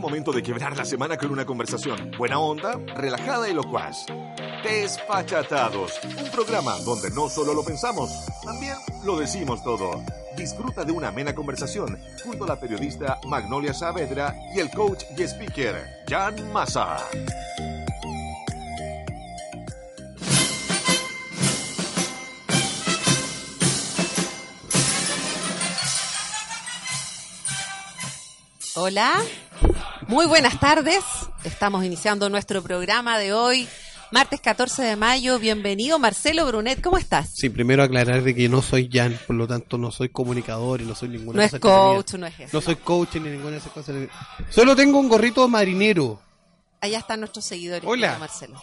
momento de quebrar la semana con una conversación buena onda, relajada y locuaz. Desfachatados, un programa donde no solo lo pensamos, también lo decimos todo. Disfruta de una amena conversación junto a la periodista Magnolia Saavedra y el coach y speaker Jan Massa. Hola, muy buenas tardes. Estamos iniciando nuestro programa de hoy, martes 14 de mayo. Bienvenido, Marcelo Brunet, ¿cómo estás? Sí, primero aclarar de que no soy Jan, por lo tanto no soy comunicador y no soy ninguna No es cosa entretenida. coach, no es eso. No soy coach ni ninguna de esas cosas. Solo tengo un gorrito marinero. Allá están nuestros seguidores, Hola. Marcelo.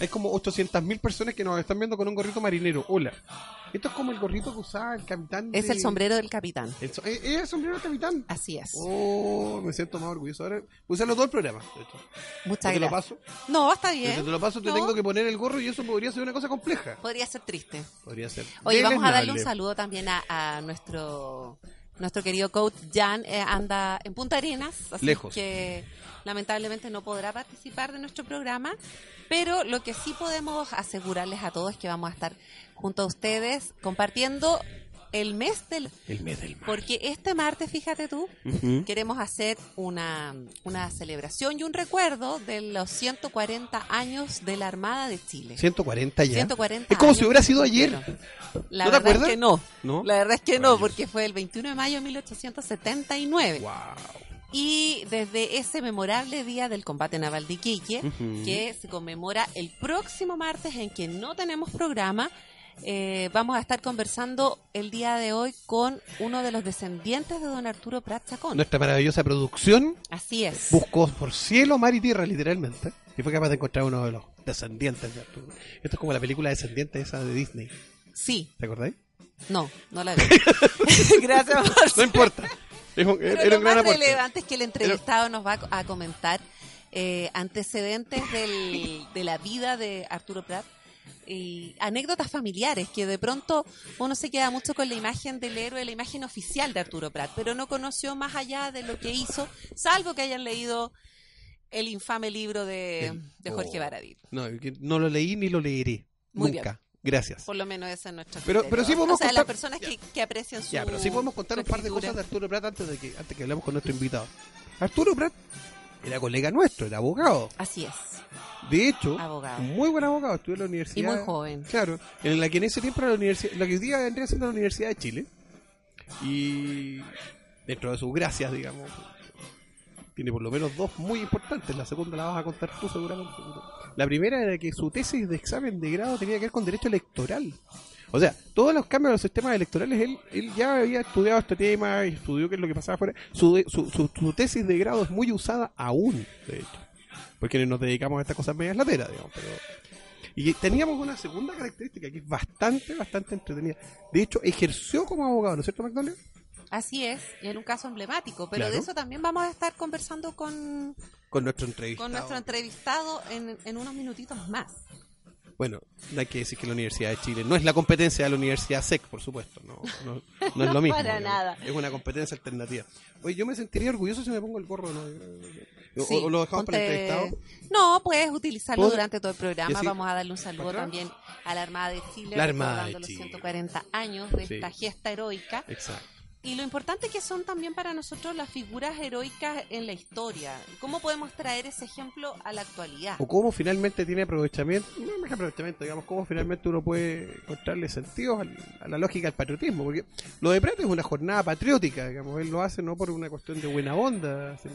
Hay como 800.000 personas que nos están viendo con un gorrito marinero. Hola. Esto es como el gorrito que usaba el capitán. Es el sombrero del capitán. el so- ¿Es el sombrero del capitán? Así es. Oh, me siento más orgulloso. Ahora voy a usarlo todo el programa. Muchas ¿Te lo gracias. paso? No, está Si bien. te lo paso, te No, tengo que poner el gorro y eso podría ser una cosa compleja. Podría ser triste. Podría ser. Oye, vamos a darle un saludo también a, a nuestro nuestro querido coach Jan. eh, anda en Punta Arenas, así Lejos. que lamentablemente no podrá participar de nuestro programa. Pero lo que sí podemos asegurarles a todos es que vamos a estar junto a ustedes compartiendo el mes del... El mes del mar. Porque este martes, fíjate tú, queremos hacer una, una celebración y un recuerdo de los 140 años de la Armada de Chile. 140 ya. 140 Es como si hubiera sido ayer. La ¿No te verdad acuerdas? es que no. ¿No? La verdad es que no, porque fue el 21 de mayo de 1879. Wow. Y desde ese memorable día del combate naval de Iquique, que se conmemora el próximo martes en que no tenemos programa, eh, vamos a estar conversando el día de hoy con uno de los descendientes de don Arturo Prat Chacón. Nuestra maravillosa producción Así es. buscó por cielo, mar y tierra, literalmente, y fue capaz de encontrar uno de los descendientes de Arturo. Esto es como la película Descendientes esa de Disney. Sí, ¿Te acordáis? no, no la vi. Gracias, No importa. Pero era lo un gran más aporte. relevante es que el entrevistado nos va a comentar eh, antecedentes del- de la vida de Arturo Prat y anécdotas familiares que de pronto uno se queda mucho con la imagen del héroe, la imagen oficial de Arturo Prat, pero no conoció más allá de lo que hizo, salvo que hayan leído el infame libro de, de Jorge oh. Baradit. No, no lo leí ni lo leeré. Muy Nunca. Gracias. Por lo menos ese es nuestro Pero- pero sí podemos O sea, contar- las personas que, que aprecian su Ya, pero sí podemos contar un par de cosas de Arturo Prat antes de que, antes que hablemos con nuestro invitado. Arturo Prat era colega nuestro, era abogado. Así es. De hecho, Abogado. muy buen abogado, estudió en la universidad. Y muy joven. Claro, en la que en ese tiempo era la universidad, la que hoy día vendría siendo la Universidad de Chile. Y dentro de sus gracias, digamos, tiene por lo menos dos muy importantes. La segunda la vas a contar tú seguramente. La primera era que su tesis de examen de grado tenía que ver con derecho electoral. O sea, todos los cambios de los sistemas electorales, él, él ya había estudiado este tema y estudió qué es lo que pasaba afuera. Su, su, su, su tesis de grado es muy usada aún, de hecho. Porque nos dedicamos a estas cosas medias lateras, digamos. Pero... Y teníamos una segunda característica que es bastante, bastante entretenida. De hecho, ejerció como abogado, ¿no es cierto, Magnolia? Así es, y en un caso emblemático, pero Claro. de eso también vamos a estar conversado con, Con nuestro entrevistado. con nuestro entrevistado en, en unos minutitos más. Bueno, no hay que decir que la Universidad de Chile no es la competencia de la Universidad SEC, por supuesto. No, no, no es lo mismo. para nada. Es una competencia alternativa. Oye, yo me sentiría orgulloso si me pongo el gorro. ¿no? O- Sí, o, lo dejamos para el entrevistado. No, puedes utilizarlo ¿Puedo? durante todo el programa. Vamos a darle un saludo también a la Armada de Chile, La Armada de los Chile. 140 años de Sí. esta gesta heroica. Exacto. Y lo importante que son también para nosotros las figuras heroicas en la historia. ¿Cómo podemos traer ese ejemplo a la actualidad? O cómo finalmente tiene aprovechamiento, no más que aprovechamiento, digamos, cómo finalmente uno puede encontrarle sentido a la lógica del patriotismo. Porque lo de Prat es una jornada patriótica, digamos, él lo hace no por una cuestión de buena onda. sino-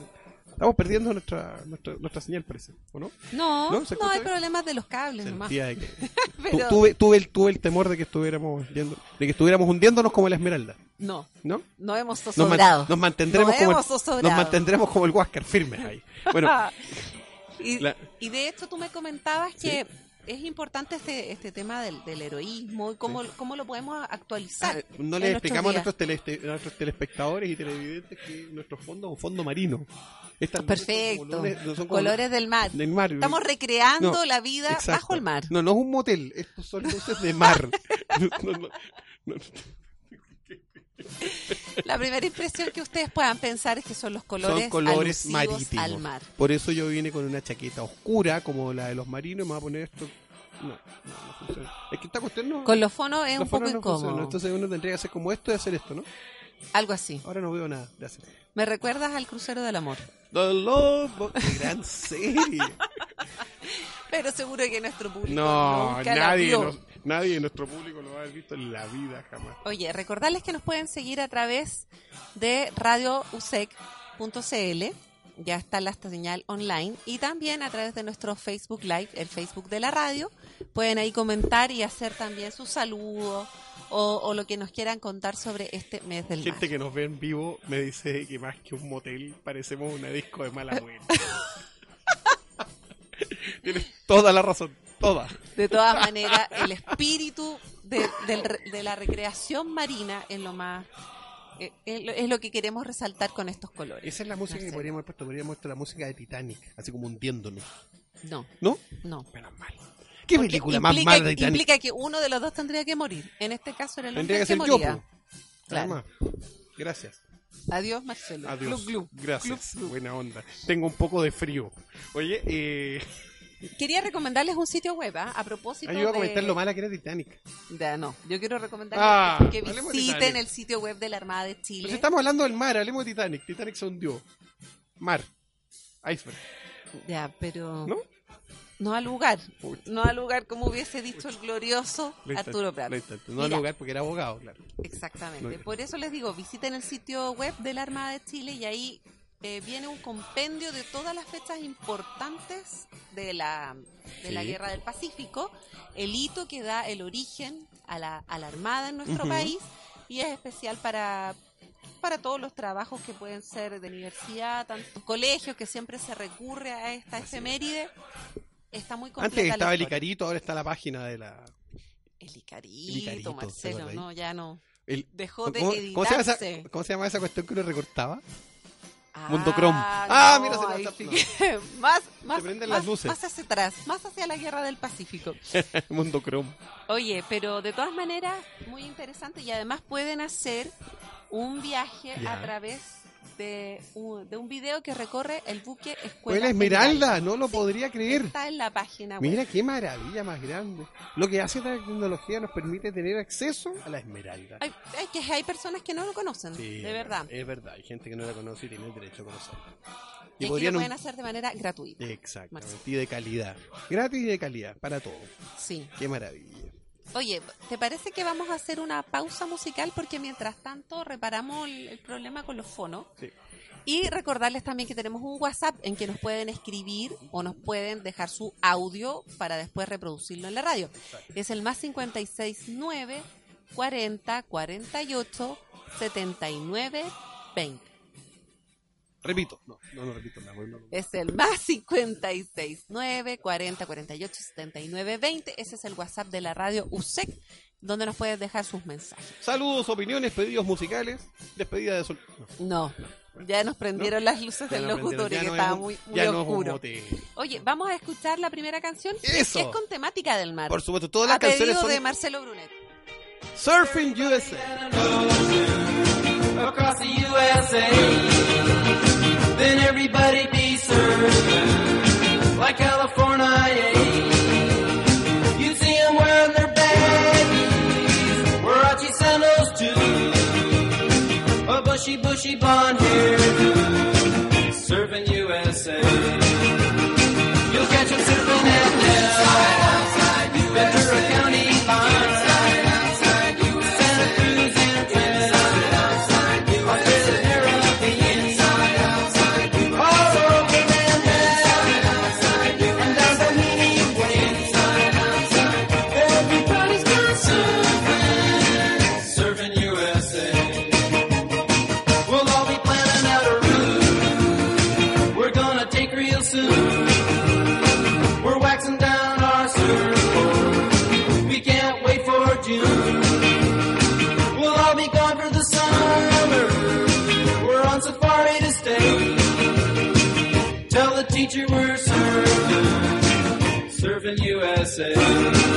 Estamos perdiendo nuestra, nuestra, nuestra señal, parece, ¿o no? No, ¿No? no, ¿Se escucha hay bien? problemas de los cables nomás. Que- Pero tuve, tuve, el, tuve el temor de que estuviéramos yendo, de que estuviéramos hundiéndonos como la esmeralda, no, ¿no? no hemos Nos, man- zozobrado. nos mantendremos No como hemos el, nos zozobrado. mantendremos como el Huáscar firmes ahí. Bueno, y, La- y de hecho tú me comentabas que es importante este, este tema del, del heroísmo y cómo, cómo lo podemos actualizar. ah, no le explicamos a nuestros, tele- a nuestros telespectadores y televidentes que nuestro fondo es un fondo marino. Estas Perfecto. no son Colores del mar. del mar. Estamos recreando No, la vida Exacto. bajo el mar. No, no es un motel, estos son luces de mar. No. La primera impresión que ustedes puedan pensar es que son los colores, Son colores alusivos marítimos. al mar. Por eso yo vine con una chaqueta oscura como la de los marinos me voy a poner esto. No, no, no funciona. Es que esta cuestión no. Con los fonos es los un poco no incómodo. Entonces uno tendría que hacer como esto y hacer esto, ¿no? Algo así. Ahora no veo nada hacer. Me recuerdas al crucero del amor. The Love- Qué gran serie. Pero seguro que nuestro público No, nunca la nadie, vio. nos- nadie de nuestro público lo va a haber visto en la vida jamás. Oye, recordarles que nos pueden seguir a través de radiousec.cl, ya está la señal online, y también a través de nuestro Facebook Live, el Facebook de la radio. Pueden ahí comentar y hacer también sus saludos o, o lo que nos quieran contar sobre este mes del mar. Gente que nos ve en vivo me dice que más que un motel parecemos una disco de mala muerte. Tienes toda la razón, toda. De todas maneras, el espíritu de, la recreación marina es lo más... eh, Es lo- es lo que queremos resaltar con estos colores. Esa es la música que podríamos haber puesto, podríamos haber puesto la música de Titanic, así como hundiéndonos. No, ¿No? no. Menos mal. ¿Qué Porque película más implica, mala de Titanic? implica que uno de los dos tendría que morir. En este caso era el hombre que ser que yo, moría. po. Claro. Gracias. Adiós, Marcelo. Adiós. Glu, glu. Gracias. Buena onda. Tengo un poco de frío. Oye, eh, Quería recomendarles un sitio web ¿ah? a propósito ayuda a de... comentar lo mala que era Titanic. Ya, no, yo quiero recomendarles Ah, que de visiten el sitio web de la Armada de Chile. Pues estamos hablando del mar, hablemos de Titanic. Titanic se hundió. Mar. Iceberg. Ya, pero... ¿No? No al lugar. No al lugar como hubiese dicho el glorioso Arturo Prat. No al lugar porque era abogado, claro. Exactamente. Por eso les digo, visiten el sitio web de la Armada de Chile y ahí eh, viene un compendio de todas las fechas importantes de la, de la. Guerra del Pacífico, el hito que da el origen a la, a la Armada en nuestro país y es especial para para todos los trabajos que pueden ser de universidad, tantos colegios que siempre se recurre a esta efeméride. Está muy completa Antes estaba el. Icarito, ahora está la página de la. El Icarito, El Icarito, ¿te Marcelo, no, ya no. el- Dejó de ¿cómo, cómo se llama esa, editarse. cómo se llama esa cuestión que uno recortaba? Mundo Chrome. Ah, Ah, no, mira, se ahí está- más, más, prenden más- las luces. más hacia atrás, más hacia la guerra del Pacífico. Mundo Chrome. Oye, pero de todas maneras, muy interesante y además pueden hacer un viaje Ya. a través de un, de un video que recorre el buque Escuela la Esmeralda, no lo podría creer. Está en la página web. Mira qué maravilla más grande. Lo que hace la tecnología nos permite tener acceso a la Esmeralda. Hay, hay que hay personas que no lo conocen, Sí, de verdad. Es verdad, hay gente que no la conoce y tiene el derecho a conocerla. Y, aquí lo pueden hacer de manera gratuita. Exactamente, y de calidad. Gratis y de calidad, para todo. Sí. Qué maravilla. Oye, ¿te parece que vamos a hacer una pausa musical? Porque mientras tanto reparamos el, el problema con los fonos. Sí. Y recordarles también que tenemos un WhatsApp en que nos pueden escribir o nos pueden dejar su audio para después reproducirlo en la radio. Es el más 569 40 48 79 20. Repito, no, no, no repito nada. no, no. Es el más 56 9 40 48 79 20. Ese es el WhatsApp de la radio USEC, donde nos puedes dejar sus mensajes. Saludos, opiniones, pedidos musicales, despedida de sol. no, No, ya nos prendieron las luces del locutorio aprendieron, que estaba es un- muy, es oscuro. Oye, vamos a escuchar la primera canción, Eso. que es con temática del mar. Por supuesto, todas las a canciones son de Marcelo Brunet. Surfing USA. across the USA. Then everybody be served like California. You see them wearing their baggies, Warachi sandals too, a bushy, bushy blonde hair, surfing USA. You'll catch them surfing at Nell, USA.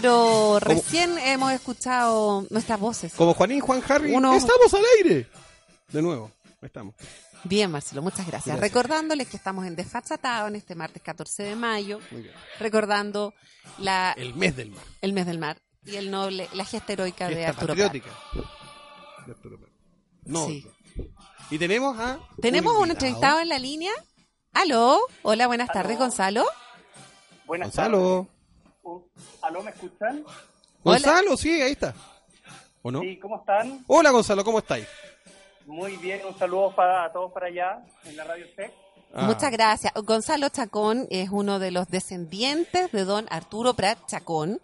Pero recién hemos escuchado nuestras voces. Como Juanín, Juan Harry, Uno- estamos al aire. De nuevo, estamos. Bien, Marcelo, muchas gracias. Gracias. Recordándoles que estamos en Desfachatado en este martes 14 de mayo, Muy bien. recordando la, El mes del mar. el mes del mar y el noble, la gesta heroica de Arturo patriótica. De Arturo Prat. No. Sí. Y tenemos a. Tenemos un invitado. entrevistado en la línea. Aló, hola, buenas tardes, Gonzalo. Buenas Gonzalo. tardes. ¿Aló, me escuchan? Gonzalo, sí, ahí está. ¿O no? Sí, ¿cómo están? Hola Gonzalo, ¿cómo estáis? Muy bien, un saludo para a todos para allá en la radio C. Ah, Muchas gracias. Gonzalo Chacón es uno de los descendientes de don Arturo Prat Chacón.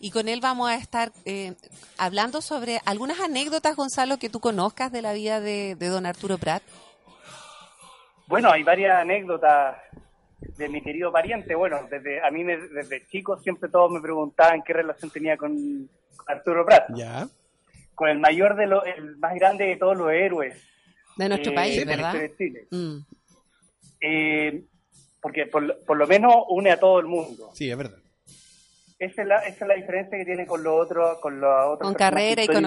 Y con él vamos a estar eh, hablando sobre algunas anécdotas, Gonzalo, que tú conozcas de la vida de, de don Arturo Prat. Bueno, hay varias anécdotas de mi querido pariente. Bueno, desde a mí me- desde chico siempre todos me preguntaban qué relación tenía con Arturo Prat, Ya. con el mayor de los, el más grande de todos los héroes De nuestro eh, país, ¿verdad? historia de Chile. Mm. Eh, porque por, lo- por lo menos une a todo el mundo. Sí, es verdad. Esa es la, esa es la diferencia que tiene con los otros, con los otros Con carrera y con.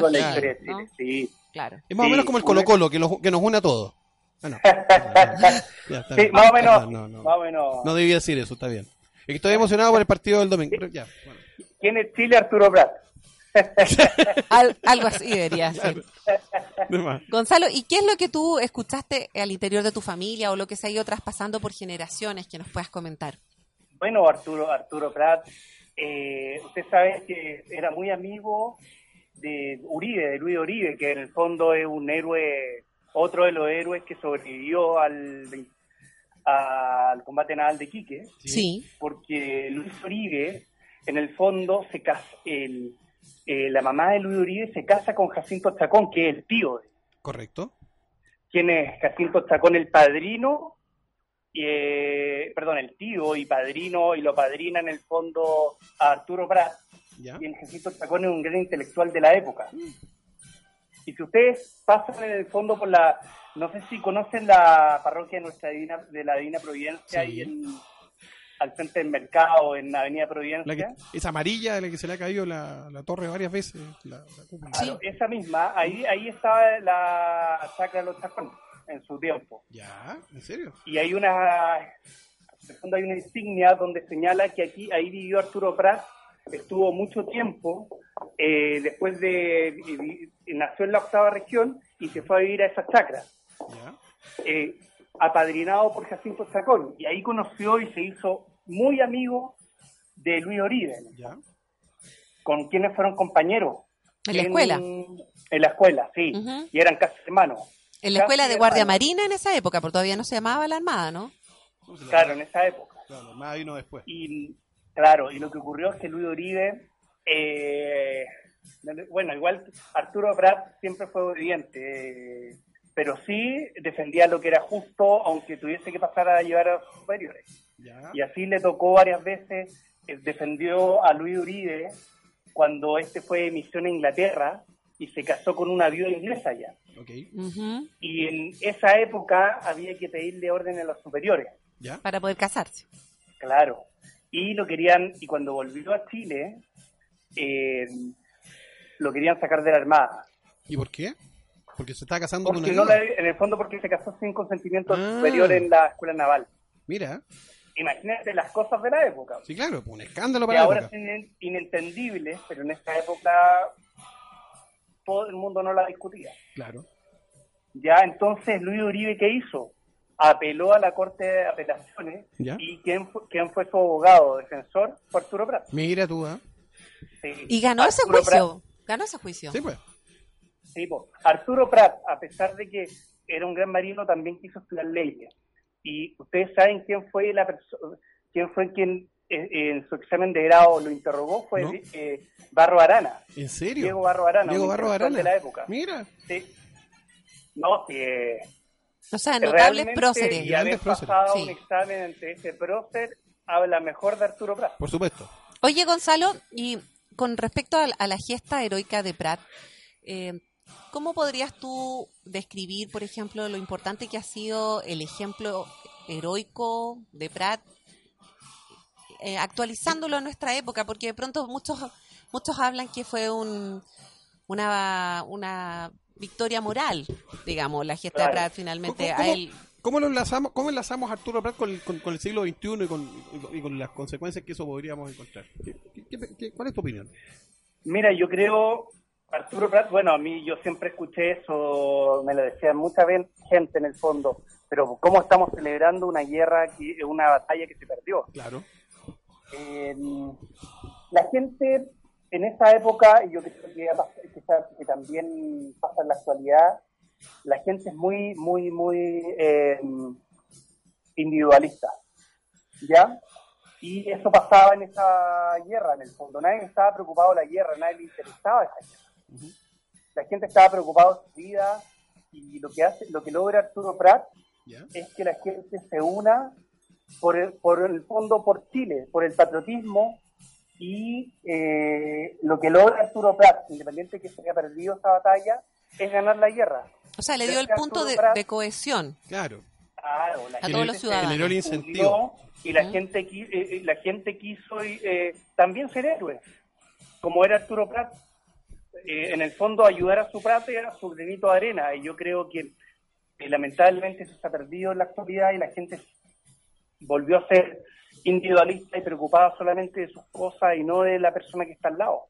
Claro. Es más o menos como el una- Colo Colo, que, lo- que nos une a todos. Ah, no. Ya, está Sí, bien. más o menos, no, no. más o menos. No debía decir eso, está bien. Es que estoy emocionado por el partido del domingo. ya, bueno. ¿Quién es Chile Arturo Prat? Al- algo así debería ser. Gonzalo, ¿y qué es lo que tú escuchaste al interior de tu familia o lo que se ha ido traspasando por generaciones que nos puedas comentar? Bueno, Arturo, Arturo Prat, eh, usted sabe que era muy amigo de Uribe, de Luis Uribe, que en el fondo es un héroe, otro de los héroes que sobrevivió al, al combate naval de Quique, Sí. porque Luis Uribe, en el fondo, se casa, el, eh, la mamá de Luis Uribe se casa con Jacinto Chacón, que es el tío de Correcto. ¿Quién es Jacinto Chacón, el padrino? Y, eh, perdón, el tío y padrino, y lo padrina en el fondo a Arturo Prat. Ya. Y el Jacinto Chacón es un gran intelectual de la época. Y si ustedes pasan en el fondo por la, no sé si conocen la parroquia de nuestra divina, de la Divina Providencia, Sí. ahí en, al frente del mercado, en Avenida La Providencia. que, es amarilla, la que se le ha caído la, la torre varias veces. La, la cúpula. Claro, esa misma, ahí, ahí estaba la chacra de los chacones en su tiempo. Ya, ¿en serio? y hay una en el fondo hay una insignia donde señala que aquí ahí vivió Arturo Prat estuvo mucho tiempo eh, después de y nació en la octava región y se fue a vivir a esa chacra eh, apadrinado por Jacinto Chacón y ahí conoció y se hizo muy amigo de Luis Oribe Ya. con quienes fueron compañeros ¿En la escuela? en la escuela sí y eran casi hermanos En la escuela de Guardia hermanos. Marina en esa época, porque todavía no se llamaba la Armada, ¿no? claro en esa época Claro, más vino después. Y claro, y lo que ocurrió es que Luis Uribe, eh, bueno, igual Arturo Prat siempre fue obediente, eh, pero sí defendía lo que era justo, aunque tuviese que pasar a llevar a sus superiores. Ya. Y así le tocó varias veces, eh, defendió a Luis Uribe cuando este fue de misión a Inglaterra y se casó con una viuda inglesa ya. Y en esa época había que pedirle orden a los superiores. Ya. Para poder casarse. Claro. Y lo querían, y cuando volvió a Chile, eh, lo querían sacar de la Armada. ¿Y por qué? Porque se está casando con una no la- en el fondo porque se casó sin consentimiento Ah. superior en la escuela naval. Mira, Imagínate las cosas de la época. sí, claro, pues un escándalo que para la ahora época. son inen- inentendibles, pero en esa época todo el mundo no la discutía. Claro. Ya entonces Luis Uribe, ¿qué hizo? Apeló a la Corte de Apelaciones Ya. y ¿quién fue, quién fue su abogado defensor? Fue Arturo Prat. Mira tú, ¿ah? Sí. Y ganó ese juicio. Ganó ese juicio. Sí, pues. Sí, po. Arturo Prat, a pesar de que era un gran marino, también quiso estudiar leyes. Y ustedes saben quién fue la persona, quién fue quien eh, en su examen de grado lo interrogó, fue No. eh, Barro Arana. ¿En serio? Diego Barro Arana, Diego Barro Arana. de la época. Mira. Sí. No, sí, eh, O sea, notables próceres. Y haber pasado Sí. un examen ante ese prócer habla mejor de Arturo Prat. Por supuesto. Oye, Gonzalo, y con respecto a, a la gesta heroica de Prat, eh, ¿cómo podrías tú describir, por ejemplo, lo importante que ha sido el ejemplo heroico de Prat, eh, actualizándolo a nuestra época? Porque de pronto muchos muchos hablan que fue un, una, una victoria moral, digamos, la gesta de. Prat finalmente. ¿Cómo- A cómo- él, ¿Cómo lo enlazamos, cómo enlazamos a Arturo Prat con, el- con- con el siglo XXI y con, y las consecuencias que eso podríamos encontrar? ¿Qué- qué- qué- cuál es tu opinión? Mira, yo creo, Arturo Prat, bueno, a mí yo siempre escuché eso, me lo decía mucha gente en el fondo, pero ¿cómo estamos celebrando una guerra, que, una batalla que se perdió? Claro. Eh, la gente en esa época, y yo creo que, que que también pasa en la actualidad, la gente es muy, muy, muy eh, individualista, ¿ya? Y eso pasaba en esa guerra, en el fondo. Nadie estaba preocupado de la guerra, nadie le interesaba esa guerra. La gente estaba preocupada de su vida y lo que hace, lo que logra Arturo Prat ¿Ya? es que la gente se una por el, por el fondo por Chile, por el patriotismo y eh, lo que logra Arturo Prat, independiente que se haya perdido esa batalla, es ganar la guerra. o sea, le dio el punto de, Prat. cohesión. Claro. Claro, la A gente todos los ciudadanos. Generó el incentivo. y la gente qui- eh, eh, la gente quiso eh, también ser héroe, como era Arturo Prat. Eh, en el fondo ayudar a su patria, a su granito de arena, y yo creo que eh, lamentablemente eso se ha perdido en la actualidad y la gente volvió a ser individualista y preocupada solamente de sus cosas y no de la persona que está al lado.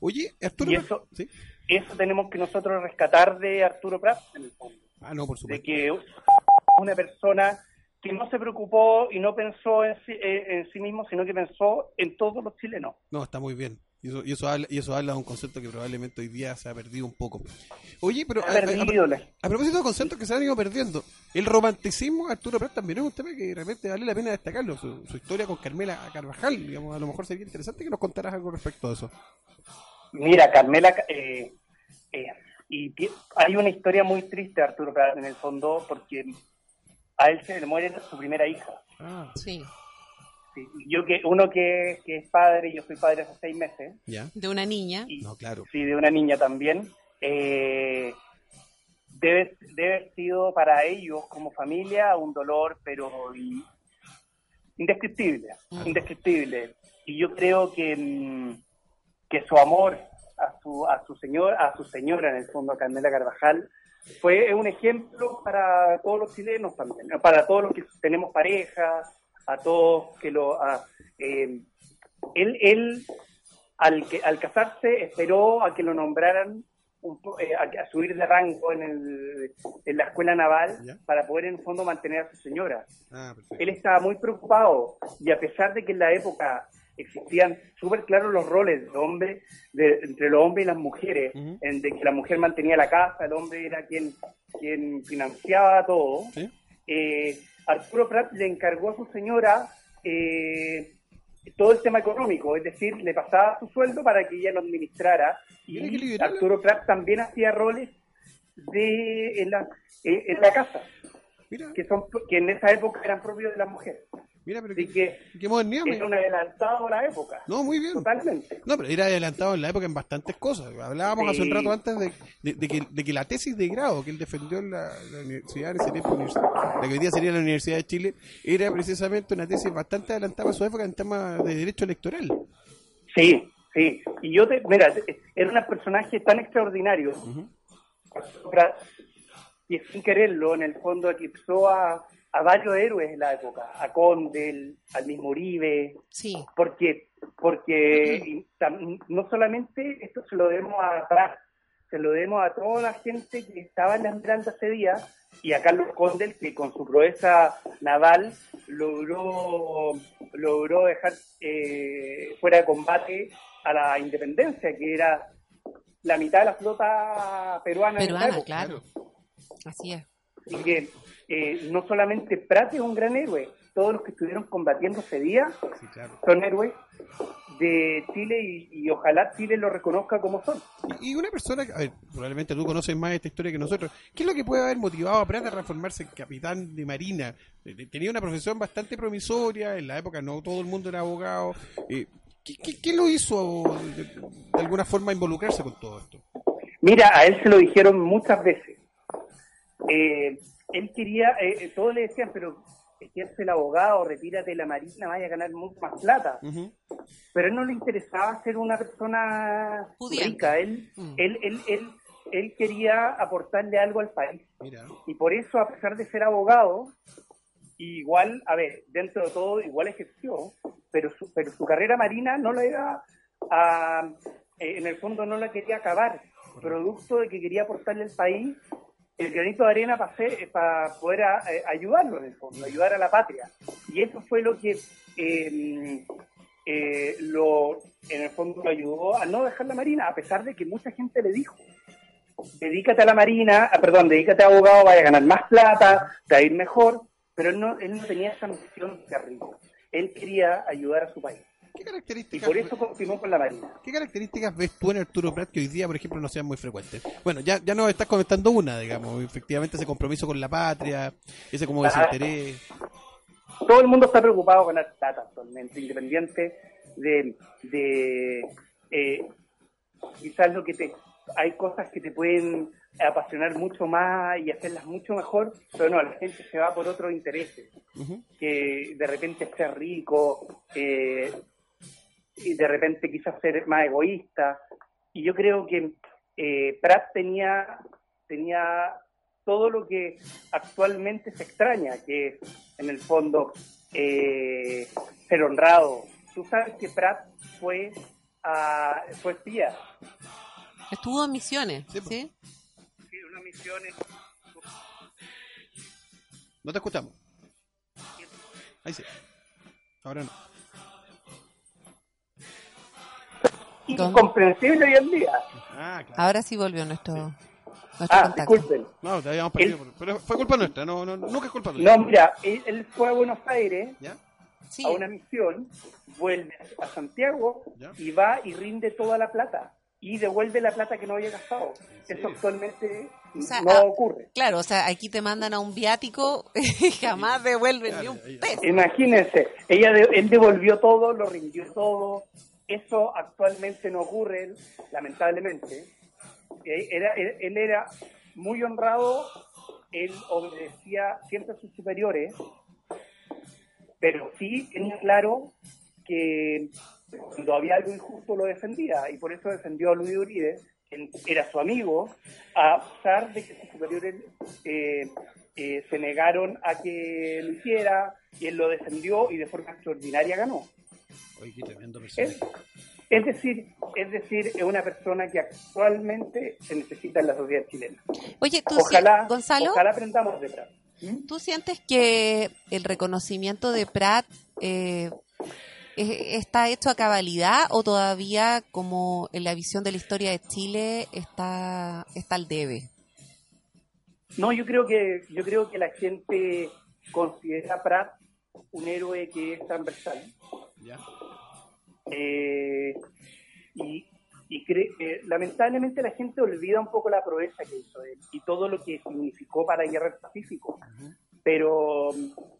Oye, Arturo Y eso- ¿Sí? Eso tenemos que nosotros rescatar de Arturo Prat, en el fondo Ah, no, por de supuesto. que una persona que no se preocupó y no pensó en sí, eh, en sí mismo, sino que pensó en todos los chilenos. No, está muy bien. Y eso, y eso habla, y eso habla de un concepto que probablemente hoy día se ha perdido un poco. Oye, pero a, propósito de conceptos que se han ido perdiendo, el romanticismo de Arturo Prat también es un tema que de repente vale la pena destacarlo. Su, su historia con Carmela Carvajal, digamos, a lo mejor sería interesante que nos contaras algo respecto a eso. Mira, Carmela, eh, eh, y hay una historia muy triste de Arturo Prat en el fondo, porque a él se le muere su primera hija. Ah, Sí. Sí, Yo que uno que, que es padre, yo soy padre hace seis meses, ya. De una niña. y No, claro. sí, de una niña también, eh, debe, debe haber sido para ellos como familia un dolor, pero y- indescriptible, indescriptible. Y yo creo que, mm, que su amor a su, a su señor, a su señora en el fondo, a Carmela Carvajal, fue un ejemplo para todos los chilenos también, para todos los que tenemos pareja, a todos que lo a, eh, él, él al que al casarse esperó a que lo nombraran un eh, a, a subir de rango en, el, en la escuela naval Ya. para poder en el fondo mantener a su señora. Ah. Él estaba muy preocupado y a pesar de que en la época existían súper claros los roles de hombre, de, entre los hombres y las mujeres, en de que la mujer mantenía la casa, el hombre era quien, quien financiaba todo, ¿Sí? eh, Arturo Prat le encargó a su señora eh, todo el tema económico, es decir, le pasaba su sueldo para que ella lo administrara y. Arturo Prat también hacía roles de en la, eh, en la casa, Mira, que son que en esa época eran propios de las mujeres. Mira, pero Así que modernidad. es un adelantado a la época, No, muy bien. totalmente. No, pero era adelantado en la época en bastantes cosas. Hablábamos hace un rato antes de, de- de que, de que la tesis de grado que él defendió en la, la universidad, en ese tiempo, la que hoy día sería la Universidad de Chile, era precisamente una tesis bastante adelantada a su época en temas de derecho electoral. Sí, Sí, y yo, te, mira, era un personaje tan extraordinario y sin quererlo, en el fondo eclipsó a, a varios héroes en la época, a Condel, al mismo Uribe, Sí. porque porque tam- no solamente esto se lo debemos a Prat, se lo debemos a toda la gente que estaba en la Esmeralda ese día y a Carlos Condel que con su proeza naval logró logró dejar eh, fuera de combate a la independencia que era la mitad de la flota peruana, en esa Peruana, época. claro. Así es. Así que eh, no solamente Prat es un gran héroe, todos los que estuvieron combatiendo ese día Sí, claro. son héroes de Chile y, y ojalá Chile lo reconozca como son. Y una persona, a ver, probablemente tú conoces más esta historia que nosotros, ¿qué es lo que puede haber motivado a Prat a transformarse en capitán de marina? Eh, Tenía una profesión bastante promisoria, en la época no todo el mundo era abogado. Eh, ¿qué, qué, qué lo hizo de, de alguna forma involucrarse con todo esto? Mira, a él se lo dijeron muchas veces. Eh, él quería, eh, eh, todos le decían, pero ejerce el abogado, retírate de la marina, vaya a ganar mucho más plata. Pero a él no le interesaba ser una persona Pudiente. rica, él, Mm. él, él, él, él quería aportarle algo al país. Mira, Y por eso, a pesar de ser abogado, igual, a ver, dentro de todo, igual ejerció, pero su, pero su carrera marina no la iba a, eh, en el fondo no la quería acabar, producto de que quería aportarle al país el granito de arena para poder a- eh, ayudarlo en el fondo, ayudar a la patria. Y eso fue lo que eh, eh, lo, en el fondo lo ayudó a no dejar la marina, a pesar de que mucha gente le dijo, dedícate a la marina, ah, perdón, dedícate a abogado, vaya a ganar más plata, te va a ir mejor, pero él no, él no tenía esa misión de rico. Él quería ayudar a su país. ¿Qué Y características, por eso continuó con la marina. ¿qué características ves tú en Arturo Prat que hoy día, por ejemplo, no sean muy frecuentes? Bueno, ya, ya nos estás comentando una, digamos, efectivamente ese compromiso con la patria, ese como desinterés. Todo el mundo está preocupado con ganar plata actualmente, independiente de, de eh, quizás lo que te hay cosas que te pueden apasionar mucho más y hacerlas mucho mejor, pero no, la gente se va por otros intereses. Que de repente ser rico eh, y de repente quizás ser más egoísta. Y yo creo que eh, Pratt tenía, tenía todo lo que actualmente se extraña, que es en el fondo eh, ser honrado. Tú sabes que Pratt fue, a, fue espía. Estuvo en misiones, Sí, pues. ¿sí? Sí, una misión en- No te escuchamos. Ahí sí. Ahora no. Incomprensible hoy en día. Ah, claro. Ahora sí volvió nuestro, nuestro Ah, contacto. disculpen. No, te habíamos perdido. Pero fue culpa nuestra, no, no, nunca es culpa tuya. No, mira, él, él fue a Buenos Aires ¿Ya? Sí, a una misión, vuelve a Santiago Ya. y va y rinde toda la plata y devuelve la plata que no había gastado. Eso actualmente O sea, no ah, ocurre. claro, o sea, aquí te mandan a un viático y jamás devuelven ni un peso. Imagínense, ella de- él devolvió todo, lo rindió todo. Eso actualmente no ocurre, lamentablemente. Era, él, él era muy honrado, él obedecía siempre a sus superiores, pero sí tenía claro que cuando había algo injusto lo defendía y por eso defendió a Luis Uribe, que era su amigo, a pesar de que sus superiores eh, eh, se negaron a que lo hiciera y él lo defendió y de forma extraordinaria ganó. Oye, qué tremendo Es, es decir, es decir, es una persona que actualmente se necesita en la sociedad chilena. Oye, tú, Ojalá, Gonzalo, ojalá aprendamos de Prat. ¿Mm? ¿tú sientes que el reconocimiento de Pratt eh, es- está hecho a cabalidad o todavía, como en la visión de la historia de Chile, está, está al debe? No, yo creo que yo creo que la gente considera a Prat un héroe que es transversal ¿Ya? Eh, y, y eh, lamentablemente la gente olvida un poco la proeza que hizo él y todo lo que significó para la guerra del Pacífico. Pero,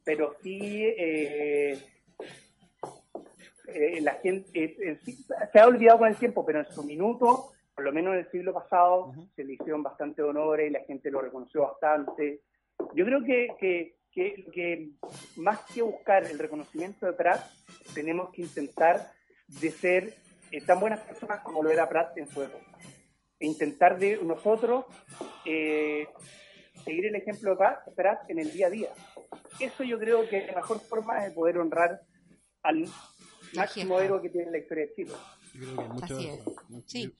pero sí, eh, eh, la gente eh, eh, sí, se ha olvidado con el tiempo, pero en su minuto, por lo menos en el siglo pasado, se le hicieron bastante honores y la gente lo reconoció bastante. Yo creo que, que, que, que más que buscar el reconocimiento de Prat, tenemos que intentar de ser eh, tan buenas personas como lo era Pratt en su época. E intentar de nosotros eh, seguir el ejemplo de Pratt, Pratt en el día a día. Eso yo creo que es la mejor forma de poder honrar al máximo héroe que tiene la historia de Chile. Yo creo que hay mucho- Así es. mucho- Sí.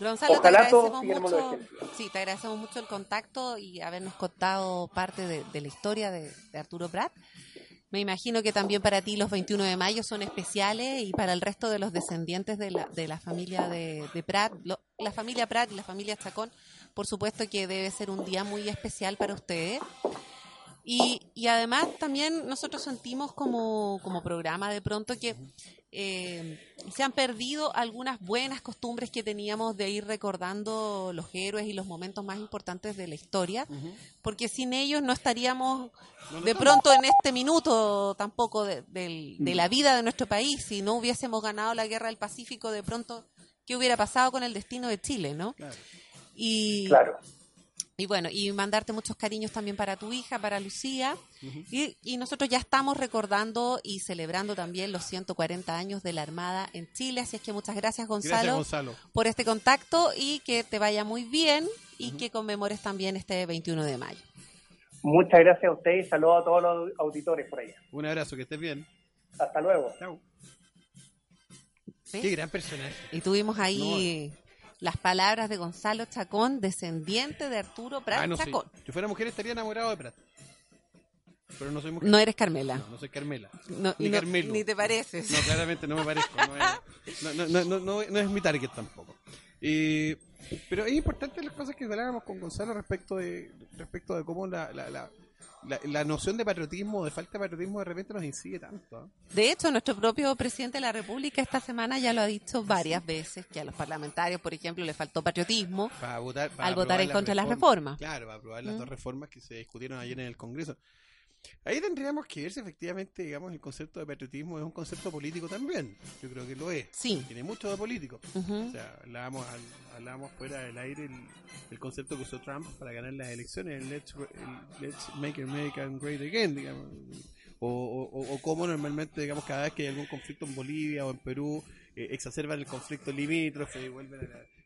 Gonzalo, Ojalá te agradecemos mucho. Sí, te agradecemos mucho el contacto y habernos contado parte de, de la historia de, de Arturo Prat. Me imagino que también para ti los 21 de mayo son especiales y para el resto de los descendientes de la, de la familia de, de Prat, lo- la familia Prat y la familia Chacón, por supuesto que debe ser un día muy especial para ustedes. Y, y además también nosotros sentimos como, como programa de pronto que eh, se han perdido algunas buenas costumbres que teníamos de ir recordando los héroes y los momentos más importantes de la historia, porque sin ellos no estaríamos de pronto en este minuto tampoco de, del- de la vida de nuestro país, si no hubiésemos ganado la guerra del Pacífico, de pronto, ¿qué hubiera pasado con el destino de Chile, no? Claro. Y, Claro. Y bueno, y mandarte muchos cariños también para tu hija, para Lucía. y, y nosotros ya estamos recordando y celebrando también los 140 años de la Armada en Chile. Así es que muchas gracias, Gonzalo, Gracias, Gonzalo. por este contacto y que te vaya muy bien y que conmemores también este 21 de mayo. Muchas gracias a ustedes y saludos a todos los auditores por allá. Un abrazo, que estés bien. Hasta luego. Chao. ¿sí? Qué gran personaje. Y tuvimos ahí las palabras de Gonzalo Chacón, descendiente de Arturo Prat Ah, no. Chacón. Si fuera mujer estaría enamorado de Prat. Pero no soy mujer. No eres Carmela. No, no soy Carmela. No, Ni no- Carmelo. ni te pareces. No, claramente no me parezco. No es, no, no, no, no, no- no es mi target tampoco. Eh, pero es importante las cosas que hablábamos con Gonzalo respecto de respecto de cómo la, la, la, la, la noción de patriotismo, de falta de patriotismo, de repente nos incide tanto. ¿ah? De hecho, nuestro propio presidente de la República esta semana ya lo ha dicho varias veces, que a los parlamentarios, por ejemplo, le faltó patriotismo. Para votar, para Al votar en contra de las reformas. reformas. Claro, para aprobar las Mm. dos reformas que se discutieron ayer en el Congreso. Ahí tendríamos que ver si efectivamente, digamos, el concepto de patriotismo es un concepto político también. Yo creo que lo es. Sí. Tiene mucho de político. O sea, hablábamos, hablábamos fuera del aire el, el concepto que usó Trump para ganar las elecciones, el let's, el let's make America great again, digamos. O, o, o- o cómo normalmente, digamos, cada vez que hay algún conflicto en Bolivia o en Perú, eh, exacerban el conflicto limítrofe y vuelven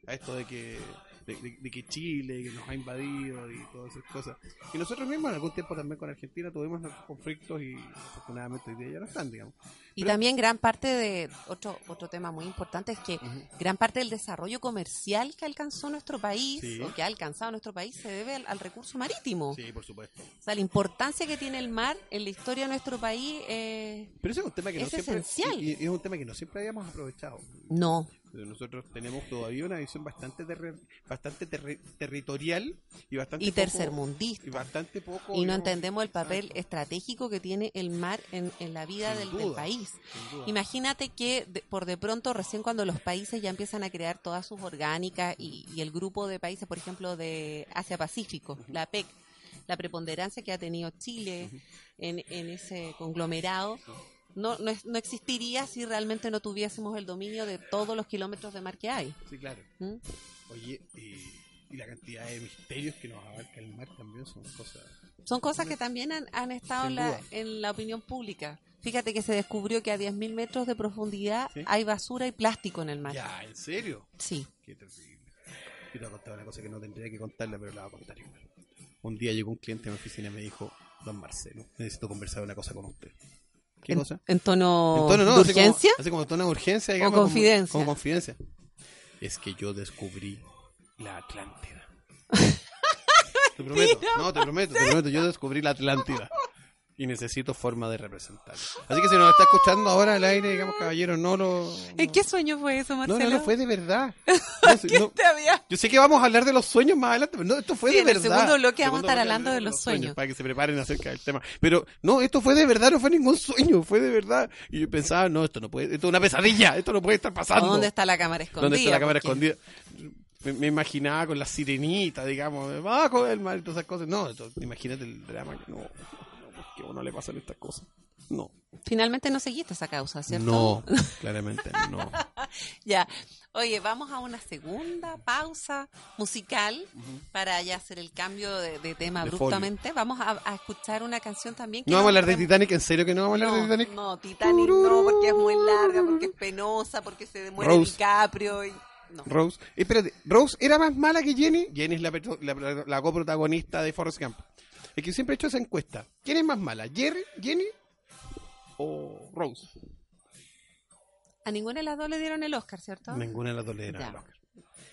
a, a esto de que de, de- de que Chile que nos ha invadido y todas esas cosas. Y nosotros mismos en algún tiempo también con Argentina tuvimos nuestros conflictos y afortunadamente hoy día ya no están, digamos. Y Pero- también gran parte de, otro, otro tema muy importante es que gran parte del desarrollo comercial que alcanzó nuestro país, Sí. o que ha alcanzado nuestro país, se debe al, al recurso marítimo. Sí, por supuesto. O sea, la importancia que tiene el mar en la historia de nuestro país, eh, Pero ese es un tema que no Es siempre esencial. y- y es un tema que no siempre habíamos aprovechado. no. Pero Nosotros tenemos todavía una visión bastante terre- bastante terri- territorial y bastante Y tercermundista. y bastante poco Y no digamos, entendemos el papel estratégico que tiene el mar en, en la vida del, país. Imagínate que de- por de pronto, recién cuando los países ya empiezan a crear todas sus orgánicas y, y el grupo de países, por ejemplo, de Asia-Pacífico, la PEC, la preponderancia que ha tenido Chile en, en ese conglomerado, no, no, es- no existiría si realmente no tuviésemos el dominio de todos los kilómetros de mar que hay. Sí, claro. ¿Mm? Oye, y, y la cantidad de misterios que nos abarca el mar también son cosas. Son cosas que también han, han estado en la, en la opinión pública. Fíjate que se descubrió que a 10.000 metros de profundidad Sí. hay basura y plástico en el mar. Ya, ¿en serio? Sí. Qué terrible. Yo te voy a contar una cosa que no tendría que contarla, pero la voy a contar igual. Un día llegó un cliente a mi oficina y me dijo, don Marcelo, necesito conversar una cosa con usted. ¿Qué en, cosa? en tono, En tono, no, de así como- urgencia. Así como, tono de urgencia, digamos. como- confidencia? Como, confidencia. Es que yo descubrí la Atlántida. te prometo, no, te prometo, te prometo, yo descubrí la Atlántida. Y necesito forma de representar. Así que si nos está escuchando ahora al aire, digamos, caballero, no lo... ¿En qué sueño fue eso, No, Marcelo? no, no, fue de verdad. No, no. te había? Yo sé que vamos a hablar de los sueños más adelante, pero no, esto fue Sí, de en el verdad. segundo bloque vamos a estar hablando de los sueños. Para que se preparen acerca del tema. Pero no, esto fue de verdad, no fue ningún sueño, fue de verdad. Y yo pensaba, no, esto no puede, esto es una pesadilla, esto no puede estar pasando. ¿Dónde está la cámara escondida? ¿Dónde está la cámara escondida? Me, me imaginaba con la sirenita, digamos, debajo del mar y todas esas cosas. No, esto- imagínate el drama que no, no, ¿por qué a uno le pasan estas cosas? No. Finalmente no seguiste esa causa, ¿cierto? No, claramente no. Ya. Oye, vamos a una segunda pausa musical para ya hacer el cambio de, de tema De abruptamente. Vamos a, a escuchar una canción también. que ¿No vamos a hablar de Titanic? ¿En serio que no vamos a hablar de No, Titanic? no, Titanic no, porque es muy larga, porque es penosa, porque se muere Rose. DiCaprio. Y... No. Rose. Espérate, ¿Rose era más mala que Jenny? Jenny es la, la, la- la coprotagonista de Forrest Gump. Es que siempre he hecho esa encuesta. ¿Quién es más mala? ¿Jerry, Jenny o Rose? A ninguna de las dos le dieron el Oscar, ¿cierto? Ninguna de las dos le dieron Ya. el Oscar.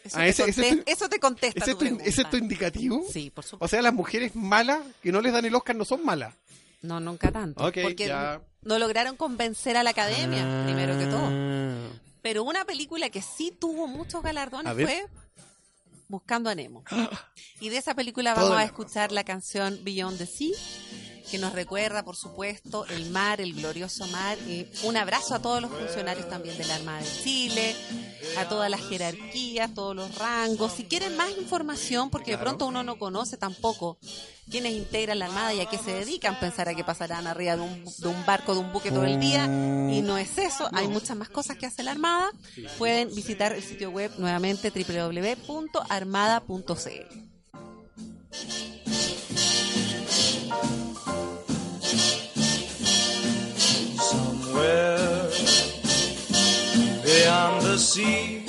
Eso, Ah, te ese- ese conte- es tu- eso te contesta ¿Ese es tu tu, pregunta. ese es tu indicativo? Sí, por supuesto. O sea, las mujeres malas que no les dan el Oscar no son malas. No, nunca tanto. Ok, porque ya. no lograron convencer a la academia, primero que todo. Ah. Pero una película que sí tuvo muchos galardones fue Buscando a Nemo. Y de esa película vamos a escuchar la canción Beyond the Sea, que nos recuerda, por supuesto, el mar, el glorioso mar. Un abrazo a todos los funcionarios también de la Armada de Chile, a todas las jerarquías, todos los rangos. Si quieren más información, porque de pronto uno no conoce tampoco quiénes integran la Armada y a qué se dedican, pensar a que pasarán arriba de un, de un barco, de un buque todo el día. Y no es eso, hay muchas más cosas que hace la Armada. Pueden visitar el sitio web nuevamente www.armada.cl. sea,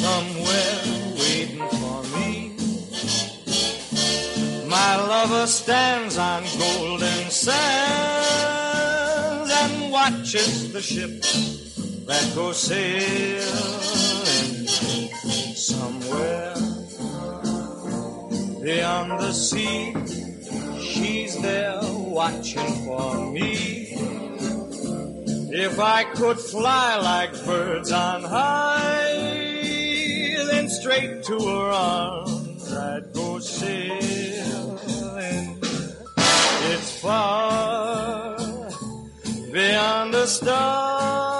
somewhere waiting for me. My lover stands on golden sands and watches the ships that go sailing somewhere beyond the sea. She's there watching for me. If I could fly like birds on high, then straight to her arms I'd go sailing. It's far beyond the star,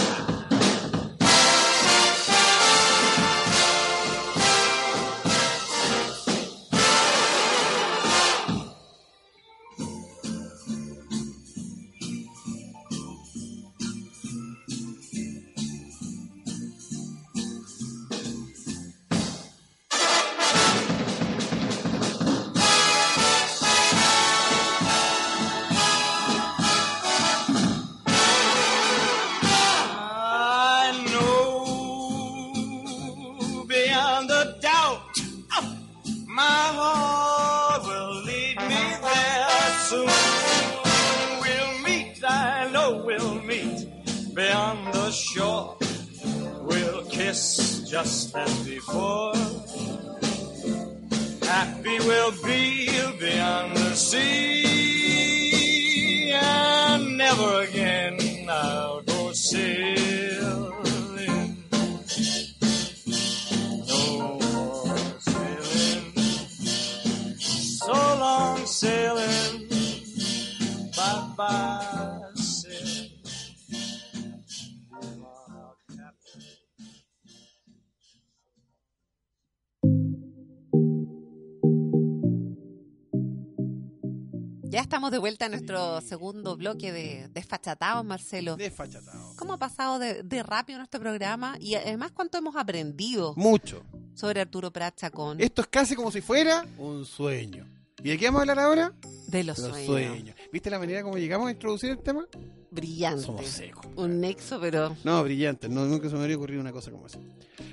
vuelta en nuestro segundo bloque de desfachatados, Marcelo. Desfachatado. ¿Cómo ha pasado de, de rápido nuestro programa? Y además, ¿cuánto hemos aprendido Mucho. sobre Arturo Prat Chacón? Esto es casi como si fuera un sueño. ¿Y de qué vamos a hablar ahora? De los Los sueños. sueños. ¿Viste la manera como llegamos a introducir el tema? Brillante. Somos secos. Un nexo, pero No, brillante. No, nunca se me habría ocurrido una cosa como esa.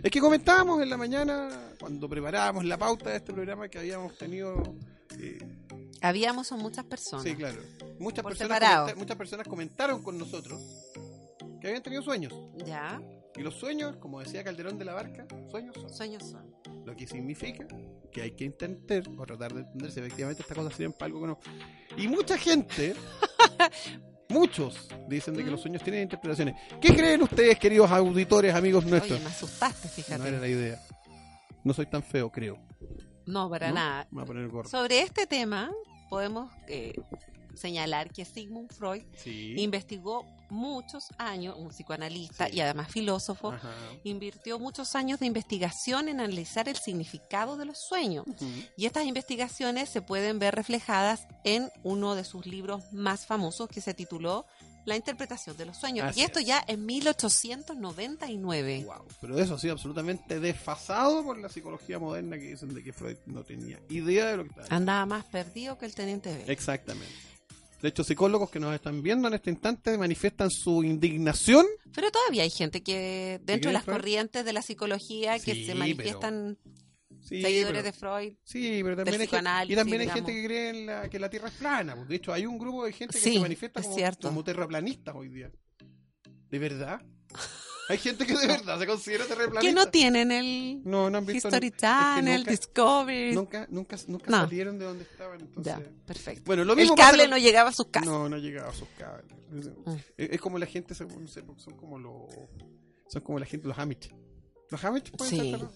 Es que comentábamos en la mañana, cuando preparábamos la pauta de este programa, que habíamos tenido... eh, habíamos son muchas personas. sí, claro. Muchas Por personas, separado. comenta- muchas personas comentaron con nosotros que habían tenido sueños. Ya, Y los sueños, como decía Calderón de la Barca, sueños son. sueños son. Lo que significa que hay que intentar o tratar de entender si efectivamente estas cosas sirven para algo o no. Y mucha gente, muchos, dicen de que los sueños tienen interpretaciones. ¿Qué creen ustedes, queridos auditores, amigos nuestros? Oye, me asustaste, fíjate. no era la idea. No soy tan feo, creo. No, para ¿no? nada. Me voy a poner el gorro. Sobre este tema, podemos eh, señalar que Sigmund Freud Sí. investigó muchos años, un psicoanalista Sí. y además filósofo, Ajá. invirtió muchos años de investigación en analizar el significado de los sueños. Y estas investigaciones se pueden ver reflejadas en uno de sus libros más famosos que se tituló La interpretación de los sueños. Así y esto es. ya en 1899. Wow. Pero eso ha sido absolutamente desfasado por la psicología moderna que dicen de que Freud no tenía idea de lo que estaba. Andaba más perdido que el teniente B. Exactamente. De hecho, psicólogos que nos están viendo en este instante manifiestan su indignación. Pero todavía hay gente que, dentro de las corrientes de la psicología, que Sí, se manifiestan Sí, seguidores pero, de Freud. sí, pero también hay gente, psicoanálisis, y también hay gente que cree en la, que la Tierra es plana. De hecho, hay un grupo de gente que Sí, se manifiesta es como, terraplanistas hoy día. ¿De verdad? Hay gente que de verdad se considera terraplanista. Que no tienen el No, no han visto. History Channel, nunca, Discovery. nunca, nunca, nunca No. salieron de donde estaban. Entonces... Ya, perfecto. Bueno, lo El mismo cable no llegaba a sus casas. No, no llegaba a sus cables. Es, es- es como la gente, no sé, son como los, son como la gente, los Amish. Los Amish pueden Sí. ser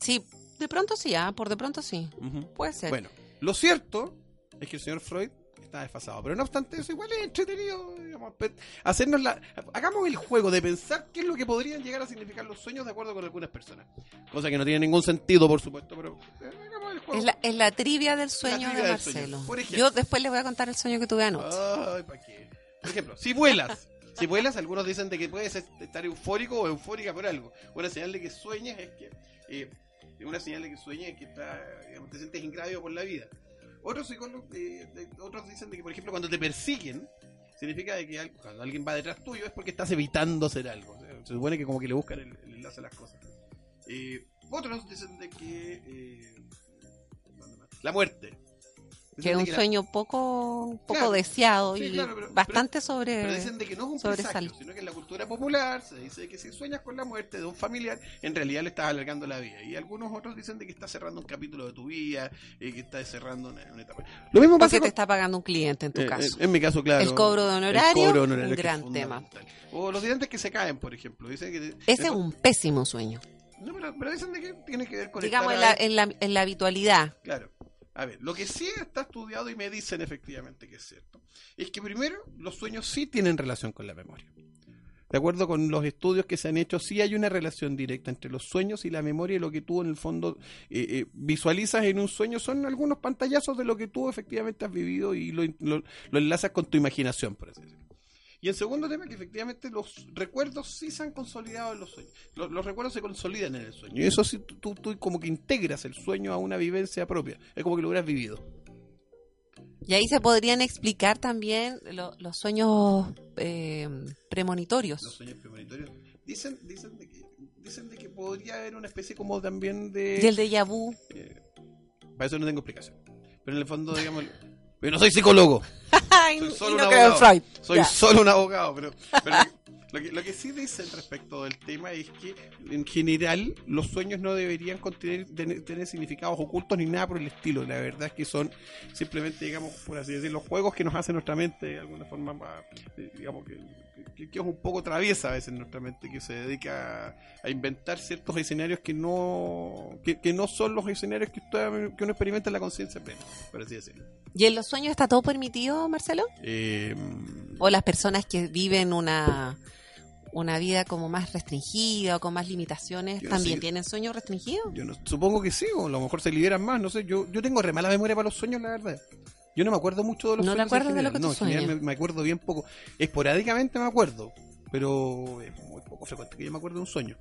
Sí, de pronto sí, ah, por de pronto sí. Puede ser. Bueno, lo cierto es que el señor Freud está desfasado, pero no obstante eso igual es entretenido, digamos, hacernos la, hagamos el juego de pensar qué es lo que podrían llegar a significar los sueños de acuerdo con algunas personas, cosa que no tiene ningún sentido, por supuesto, pero eh, hagamos el juego. Es la, es la trivia del sueño trivia de del. Marcelo. Ejemplo. Yo después les voy a contar el sueño que tuve anoche. Ay, ¿pa' qué? Por ejemplo, si vuelas, si vuelas, algunos dicen de que puedes estar eufórico o eufórica por algo. Una señal de que sueñas es que, eh, una señal de que sueñas es que está, digamos, te sientes ingrávido por la vida. Otros psicólogos, eh, otros dicen de que, por ejemplo, cuando te persiguen, significa de que cuando alguien va detrás tuyo es porque estás evitando hacer algo. Se supone que como que le buscan el, enlace a las cosas. Eh, otros dicen de que eh, la muerte. Que es un la- sueño poco, poco Claro. deseado Sí, y claro, pero- bastante sobre... Pero dicen de que no es un presagio, sino que en la cultura popular se dice que si sueñas con la muerte de un familiar, en realidad le estás alargando la vida. Y algunos otros dicen de que estás cerrando un capítulo de tu vida, y que estás cerrando una, una etapa. Lo mismo pasa Porque te está pagando un cliente en tu eh, caso. en mi caso, claro. El cobro de honorario, cobro de honorario, un gran tema. O los dientes que se caen, por ejemplo. Dicen que, Ese es un pésimo sueño. No, pero, pero dicen de que tiene que ver con Digamos, en la, en, la, en la habitualidad. Claro. A ver, lo que sí está estudiado y me dicen efectivamente que es cierto, es que primero los sueños sí tienen relación con la memoria. De acuerdo con los estudios que se han hecho, sí hay una relación directa entre los sueños y la memoria y lo que tú en el fondo eh, eh, visualizas en un sueño son algunos pantallazos de lo que tú efectivamente has vivido y lo, lo- lo enlazas con tu imaginación, por así decirlo. Y el segundo tema es que efectivamente los recuerdos sí se han consolidado en los sueños. Los, los recuerdos se consolidan en el sueño. Y eso sí, tú, tú- como que integras el sueño a una vivencia propia. Es como que lo hubieras vivido. Y ahí se podrían explicar también lo- los sueños eh, premonitorios. Los sueños premonitorios. Dicen, dicen, de que, dicen de que podría haber una especie como también de... Y el déjà vu. eh, para eso no tengo explicación. Pero en el fondo, digamos... Yo no soy psicólogo. Soy y solo no un creo en abogado. Freud. Soy Ya. solo un abogado, pero, pero lo, que, lo que sí dicen respecto del tema es que en general los sueños no deberían contener tener, tener significados ocultos ni nada por el estilo. La verdad es que son simplemente, digamos, por así decirlo, los juegos que nos hace nuestra mente de alguna forma, más, eh, digamos, que, que- que es un poco traviesa a veces nuestra mente, que se dedica a, a inventar ciertos escenarios que no que, que no son los escenarios que, usted- que uno experimenta en la conciencia plena, por así decirlo. ¿Y en los sueños está todo permitido, Marcelo? Eh, ¿O las personas que viven una, una vida como más restringida o con más limitaciones también tienen sueños restringidos? Yo no, supongo que sí, o a lo mejor se liberan más, no sé. Yo, yo tengo re mala memoria para los sueños, la verdad. Yo no me acuerdo mucho de los ¿No te acuerdas de lo que tú No, sueñas? me, me acuerdo bien poco. Esporádicamente me acuerdo, pero es muy poco frecuente que yo me acuerde de un sueño.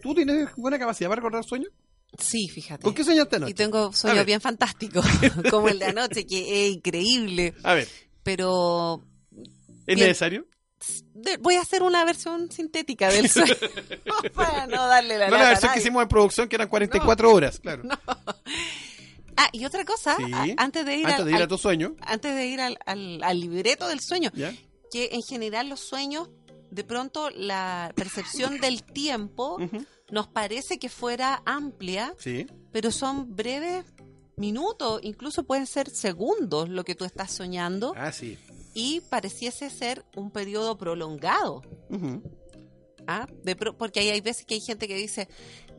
¿Tú tienes buena capacidad para recordar sueños? Sí, fíjate. ¿Con qué soñaste Y anoche? tengo A sueños bien fantásticos, como el de anoche, que es increíble. A ver, Pero ¿es Bien. necesario? voy a hacer una versión sintética del sueño para no darle la No la a versión que hicimos en producción, que eran 44 horas, claro. Ah, y otra cosa, Sí. a- antes de ir, Antes al, de ir a al- tu sueño, antes de ir al, al- al libreto del sueño, ¿ya? que en general los sueños, de pronto la percepción del tiempo nos parece que fuera amplia, Sí. pero son breves minutos, incluso pueden ser segundos lo que tú estás soñando Ah, sí. y pareciese ser un periodo prolongado. ¿ah? De pro- porque ahí hay veces que hay gente que dice,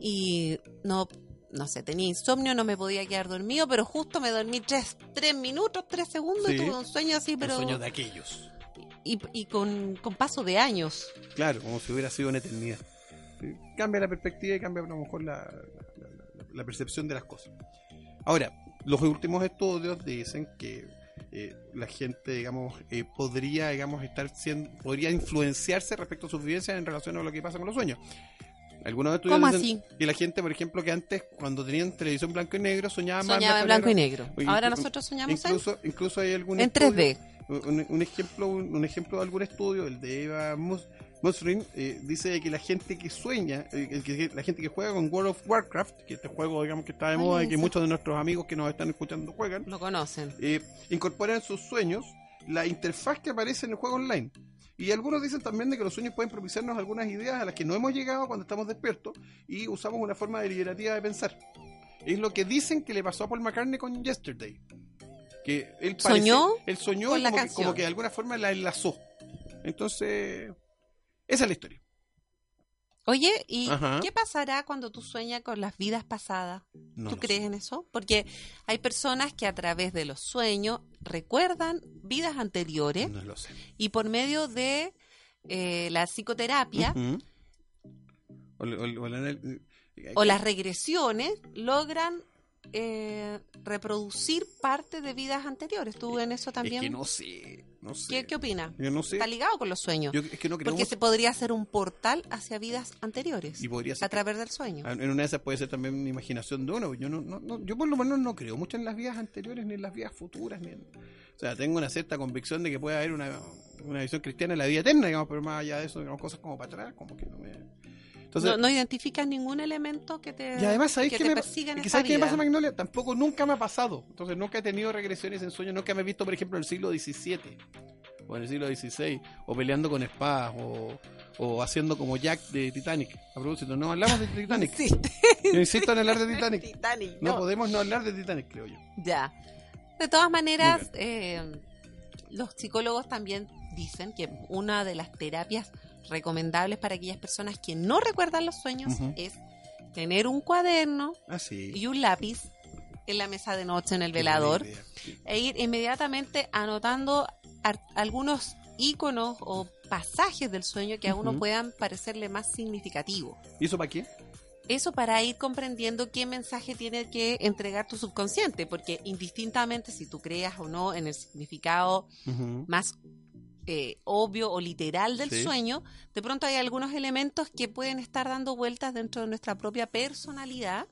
y no, no sé, tenía insomnio, no me podía quedar dormido, pero justo me dormí tres, tres minutos, tres segundos y tuve un sueño así, pero... El sueño de aquellos. Y, y con, con paso de años. Claro, como si hubiera sido una eternidad. Cambia la perspectiva y cambia a lo mejor la, la- la- la percepción de las cosas. Ahora, los últimos estudios dicen que eh, la gente, digamos, eh, podría, digamos, estar siendo, podría influenciarse respecto a sus vivencias en relación a lo que pasa con los sueños. Algunos estudios ¿Cómo así? que la gente, por ejemplo, que antes, cuando tenían televisión blanco y negro, soñaba más Soñaba en blanco y negro. Oye, Ahora nosotros soñamos en, Incluso, incluso hay algún en estudio- 3D. un, un ejemplo un, un ejemplo de algún estudio el de Eva Mus- Musrin eh, dice que la gente que sueña eh, que- la gente que juega con World of Warcraft que este juego digamos que está de ¿Cuál moda y que muchos de nuestros amigos que nos están escuchando juegan Lo conocen. eh, incorporan en sus sueños la interfaz que aparece en el juego online y algunos dicen también de que los sueños pueden propiciarnos algunas ideas a las que no hemos llegado cuando estamos despiertos y usamos una forma deliberativa de pensar. Es lo que dicen que le pasó a Paul McCartney con Yesterday. Que él parece- ¿Soñó él soñó con y la como, que, como que de alguna forma la enlazó. Entonces, esa es la historia. Oye, ¿y Ajá. qué pasará cuando tú sueñas con las vidas pasadas? No ¿Tú crees sé. en eso? Porque hay personas que a través de los sueños recuerdan vidas anteriores No lo sé. y por medio de eh, la psicoterapia. O la- o la- o la- o las regresiones logran eh, reproducir parte de vidas anteriores. ¿Tú en eso también? Es que no sé. No sé. ¿Qué, qué opinas? Yo no sé. Está ligado con los sueños. Yo es que no creo porque se podría hacer un portal hacia vidas anteriores Y podría ser a que- través del sueño. En una de esas puede ser también una imaginación de uno. Yo no, no, no- yo por lo menos no creo mucho en las vidas anteriores ni en las vidas futuras. Ni en- o sea, tengo una cierta convicción de que puede haber una, una visión cristiana en la vida eterna, digamos, pero más allá de eso, digamos, cosas como para atrás, como que no me... Entonces, no, no identificas ningún elemento que te, y además, ¿sabéis que me, persiga en es que esa ¿sabéis qué me pasa, Magnolia? Tampoco nunca me ha pasado. Entonces, nunca he tenido regresiones en sueños, nunca me he visto, por ejemplo, en el siglo XVII o en el siglo XVI, o peleando con espadas, o, o haciendo como Jack de Titanic. A propósito, no hablamos de Titanic. Sí. Yo insisto en hablar de Titanic. Titanic, No no. podemos no hablar de Titanic, creo yo. Ya. De todas maneras, eh, los psicólogos también dicen que una de las terapias recomendables para aquellas personas que no recuerdan los sueños es tener un cuaderno Ah, sí. y un lápiz en la mesa de noche en el Qué velador e ir inmediatamente anotando algunos íconos o pasajes del sueño que a uno puedan parecerle más significativos. ¿Y eso para qué? Eso para ir comprendiendo qué mensaje tiene que entregar tu subconsciente, porque indistintamente si tú creas o no en el significado más eh, obvio o literal del Sí. sueño, de pronto hay algunos elementos que pueden estar dando vueltas dentro de nuestra propia personalidad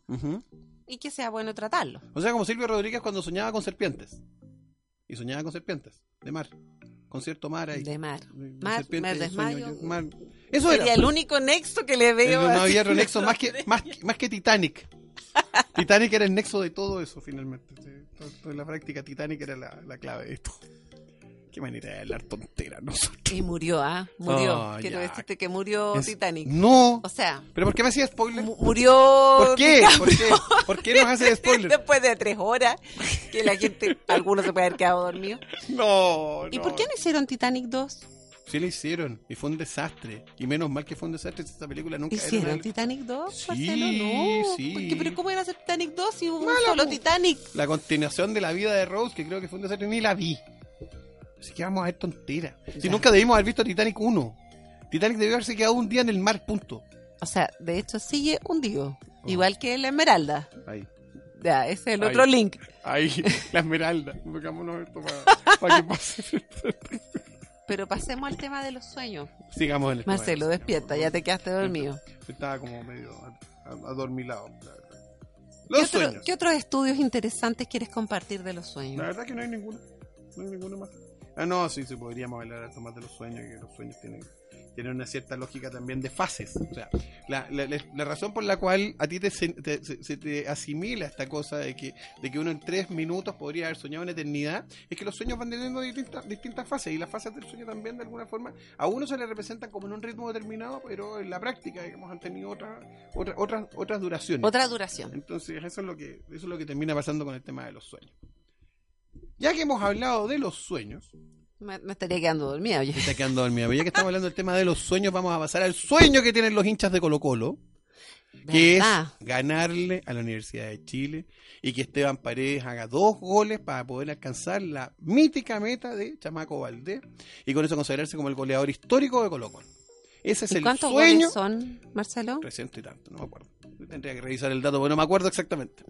y que sea bueno tratarlo. O sea, como Silvio Rodríguez cuando soñaba con serpientes. Y soñaba con serpientes, de mar. Con cierto mar ahí. De mar. Mar, sueño desmayo. yo, mar. Eso era. Sería el único nexo que le veo. no había otro nexo más que, más, más que Titanic. Titanic era el nexo de todo eso, finalmente. Sí, todo- toda la práctica Titanic era la, la clave de esto. Qué manera de hablar tontera nosotros. Y murió, ¿ah? Murió. Ah, Quiero ya. decirte que murió Es- Titanic. No. O sea, ¿Pero por qué me hacía spoiler? mu- murió. ¿Por qué? ¿Por qué? ¿Por qué nos hace spoiler? Después de tres horas, que la gente, algunos se puede haber quedado dormido. No, ¿Y por qué no hicieron Titanic 2? Sí lo hicieron. Y fue un desastre. Y menos mal que fue un desastre. Esta película nunca era ¿Hicieron una- Titanic 2? Sí, Marcelo? No. sí. ¿Pero cómo iba a ser Titanic 2 si hubo un solo. Titanic? La continuación de la vida de Rose, que creo que fue un desastre, ni la vi. Así que vamos a ver tontera. Si nunca debimos haber visto Titanic 1. Titanic debió haberse quedado un día en el mar, punto. O sea, de hecho sigue hundido. Oh. Igual que la Esmeralda. Ahí. Ya, ese es el Ahí. otro link. Ahí, la esmeralda. Pongámonos esto para, para que pase. Pero pasemos al tema de los sueños. Sigamos en el tema. Marcelo, despierta, ya te quedaste dormido. Estaba como medio adormilado. la. ¿Qué, Los otro- sueños. qué otros estudios interesantes quieres compartir de los La sueños? verdad que no hay ninguno. No hay ninguno más. Ah, no, sí, sí, podríamos hablar harto más de los sueños, que los sueños tienen... tiene una cierta lógica también de fases. O sea, la, la- razón por la cual a ti te, se, te- se- se te asimila esta cosa de que, de que uno en tres minutos podría haber soñado una eternidad, es que los sueños van teniendo distintas, distintas fases y las fases del sueño también de alguna forma a uno se le representan como en un ritmo determinado, pero en la práctica, digamos, han tenido otra, otra, otras, otras duraciones. Otra duración. Entonces, eso es lo que eso es lo que termina pasando con el tema de los sueños. Ya que hemos hablado de los sueños, Me, me estaría quedando dormida, oye. me está quedando dormida, pero ya que estamos hablando del tema de los sueños, vamos a pasar al sueño que tienen los hinchas de Colo Colo, que ¿Verdad? es ganarle a la Universidad de Chile y que Esteban Paredes haga dos goles para poder alcanzar la mítica meta de Chamaco Valdés y con eso consagrarse como el goleador histórico de Colo Colo. Ese es ¿Y el cuántos sueño. goles son, Marcelo? 300 y tanto, no me acuerdo. Tendría que revisar el dato porque no me acuerdo exactamente.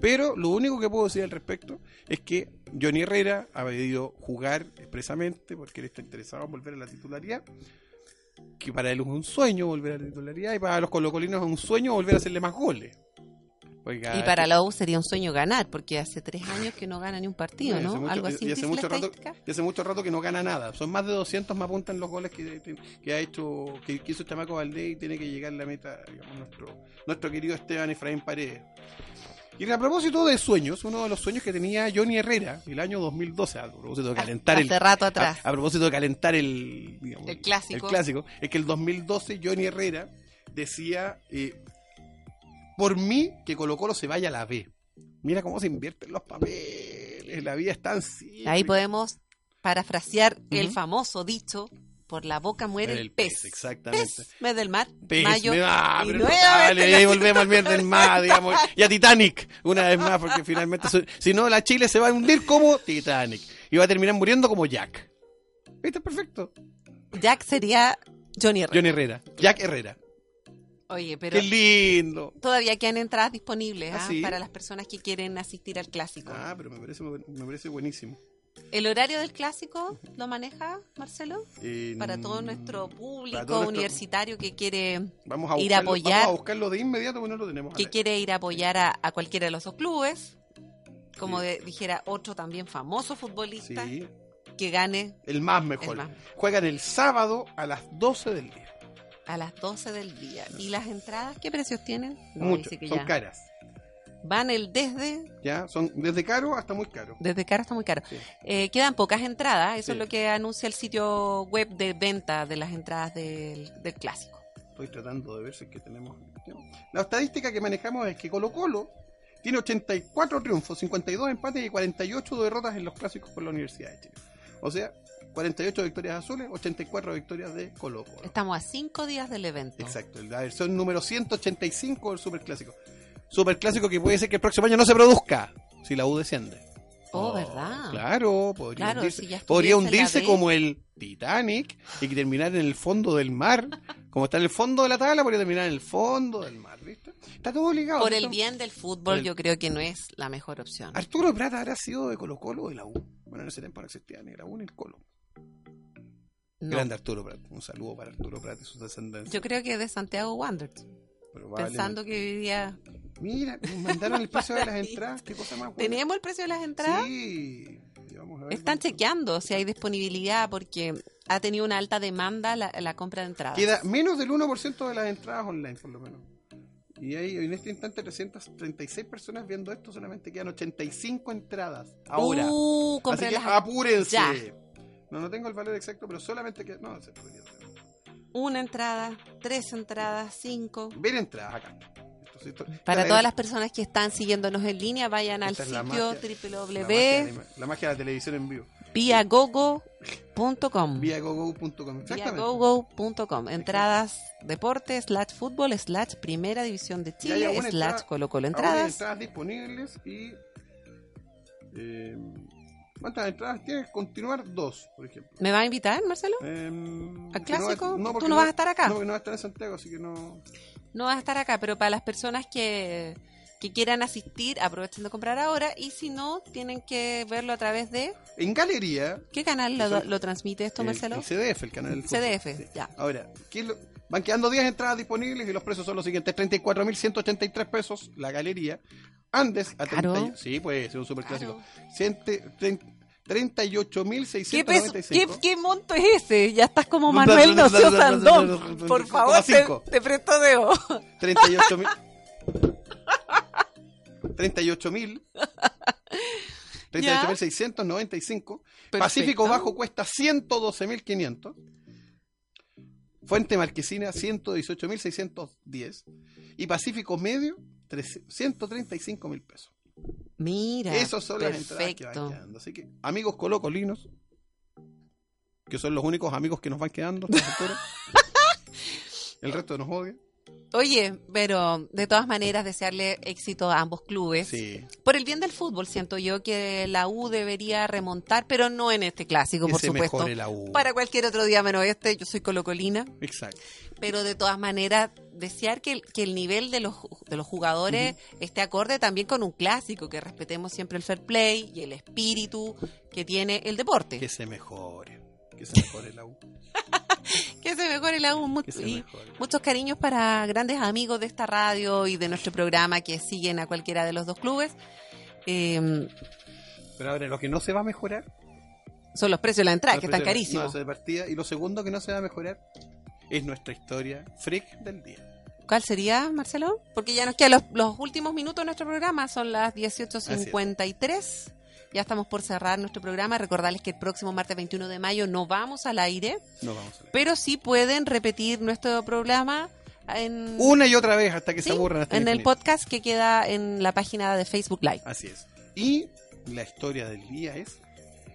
Pero lo único que puedo decir al respecto es que Johnny Herrera ha pedido jugar expresamente porque él está interesado en volver a la titularidad. Que para él es un sueño volver a la titularidad y para los colocolinos es un sueño volver a hacerle más goles. Y para que- la U sería un sueño ganar, porque hace tres años que no gana ni un partido, ¿no? mucho- Algo así y hace mucho rato, y hace mucho rato que no gana nada. Son más de 200 me apuntan los goles que, que ha hecho, que, que hizo Chamaco Valdés y tiene que llegar la meta, digamos, nuestro, nuestro querido Esteban Efraín Paredes. Y a propósito de sueños, uno de los sueños que tenía Johnny Herrera el año 2012, a propósito de calentar el, Hace rato atrás. a, a propósito de calentar el, digamos, El clásico. el clásico, es que el 2012 Johnny Herrera decía, eh, por mí que Colo Colo se vaya a la B. Mira cómo se invierten los papeles, la vida es tan simple. Ahí podemos parafrasear el famoso dicho, por la boca muere el, El pez. pez, exactamente. Pez, mes del mar, Pez, mayo, me y pero nuevamente dale, la- ahí volvemos al mierda del mar, digamos, y a Titanic, una vez más, porque finalmente, si no, la Chile se va a hundir como Titanic, y va a terminar muriendo como Jack. ¿Viste? Perfecto. Jack sería Johnny Herrera. John Herrera, Jack Herrera. Oye, pero Qué lindo. todavía quedan entradas disponibles ¿Ah, ¿ah? sí? para las personas que quieren asistir al clásico. Ah, pero me parece, me parece buenísimo. ¿El horario del clásico lo maneja Marcelo? Eh, Para todo nuestro público nuestro- universitario que quiere Vamos a ir a apoyar. Vamos a buscarlo de inmediato porque no lo tenemos. que quiere ir a apoyar a, a cualquiera de los dos clubes, como Sí. de- dijera otro también famoso futbolista, Sí, que gane el más mejor. El más. Juegan el sábado a las 12 del día. A las 12 del día. ¿Y las entradas qué precios tienen? No, Mucho, dice que son ya. caras. Van el desde, ¿ya? Son desde caro hasta muy caro. desde caro hasta muy caro. Sí. Eh, quedan pocas entradas, eso Sí. es lo que anuncia el sitio web de venta de las entradas del, del clásico. Estoy tratando de ver si es que tenemos. La estadística que manejamos es que Colo Colo tiene 84 triunfos, 52 empates y 48 derrotas en los clásicos por la Universidad de Chile. O sea, 48 victorias azules, 84 victorias de Colo Colo. Estamos a cinco días del evento. Exacto, la versión número 185 del Superclásico. Superclásico que puede ser que el próximo año no se produzca si la U desciende. Oh, ¿verdad? Claro, podría Claro, hundirse, si podría como el Titanic y terminar en el fondo del mar. Como está en el fondo de la tabla, podría terminar en el fondo del mar, ¿viste? Está todo ligado. Por el bien del fútbol, el- yo creo que no es la mejor opción. Arturo Plata habrá sido de Colo Colo o de la U. Bueno, en ese tiempo no existía ni la U ni el Colo. No. Grande Arturo Prat. Un saludo para Arturo Prat y sus descendencias. Yo creo que de Santiago Wanderers, pensando que vivía... Mira, nos mandaron el precio de las entradas. Qué cosa más buena. ¿Teníamos el precio de las entradas? Sí. Y vamos a ver. Están chequeando si hay disponibilidad porque ha tenido una alta demanda la, la compra de entradas. Queda menos del 1% de las entradas online, por lo menos. Y hay en este instante 336 personas viendo esto, solamente quedan 85 entradas. Ahora. Uh, Así que apúrense. Ya. No, no tengo el valor exacto, pero solamente que. No, se podría. Una entrada, tres entradas, cinco. Ver entradas acá. Esto sí, esto- Para todas es- las personas que están siguiéndonos en línea, vayan al sitio magia- La la, la magia de la televisión en vivo. Viagogo.com. Viagogo.com. Exactamente. Viagogo.com. Entradas, deporte, slash fútbol, slash primera división de Chile, slash entrada- Colo Colo. Hay Entradas. entradas disponibles y. eh, ¿Cuántas entradas tienes? Continuar dos, por ejemplo. ¿Me va a invitar, Marcelo? ¿Al que no clásico? porque ¿Tú no vas a estar acá? No, porque no va a estar en Santiago, así que no. No vas a estar acá, pero para las personas que, que quieran asistir, aprovechen de comprar ahora. Y si no, tienen que verlo a través de. En galería. ¿Qué canal lo, transmite esto, el, Marcelo? el CDF, el canal del. CDF, Sí. ya. Ahora, ¿qué es lo- van quedando 10 entradas disponibles y los precios son los siguientes: 34.183 pesos la galería. Andes a Caro. 30. Sí, pues es un superclásico. Ciente- trein- ¿Qué, peso- 38.695. qué, qué monto es ese? Ya estás como Manuel Nocio Sandón. Por favor, te, te presto debo. 38 mil. 38 mil. 38.695. Pacífico. Bajo cuesta 112.500. Fuente Marquesina 118.610. Y Pacífico Medio 135.000 pesos. Mira, Esas son las entradas que van perfecto. quedando. Así que, amigos colocolinos, que son los únicos amigos que nos van quedando. El resto nos odia. Oye, pero de todas maneras desearle éxito a ambos clubes. Sí. Por el bien del fútbol, siento yo que la U debería remontar, pero no en este clásico, Que por se supuesto. mejore la U. Para cualquier otro día menos este, yo soy colocolina, Exacto. pero de todas maneras desear que, el- que el nivel de los, de los jugadores esté acorde también con un clásico, que respetemos siempre el fair play y el espíritu que tiene el deporte. Que se mejore. Que se mejore la U. Que se mejore la U. y muchos cariños para grandes amigos de esta radio y de nuestro programa que siguen a cualquiera de los dos clubes. Eh, Pero ahora, lo que no se va a mejorar. son los precios de la entrada, que están carísimos. eso de partida. Y lo segundo que no se va a mejorar es nuestra historia freak del día. ¿Cuál sería, Marcelo? Porque ya nos quedan los, los últimos minutos de nuestro programa, son las 18.53. Ya estamos por cerrar nuestro programa. Recordarles que el próximo martes 21 de mayo no vamos al aire, No vamos a ver. pero sí pueden repetir nuestro programa en, Una y otra vez hasta que sí, se aburran. hasta en el infinito. podcast que queda en la página de Facebook Live. Así es. Y la historia del día es: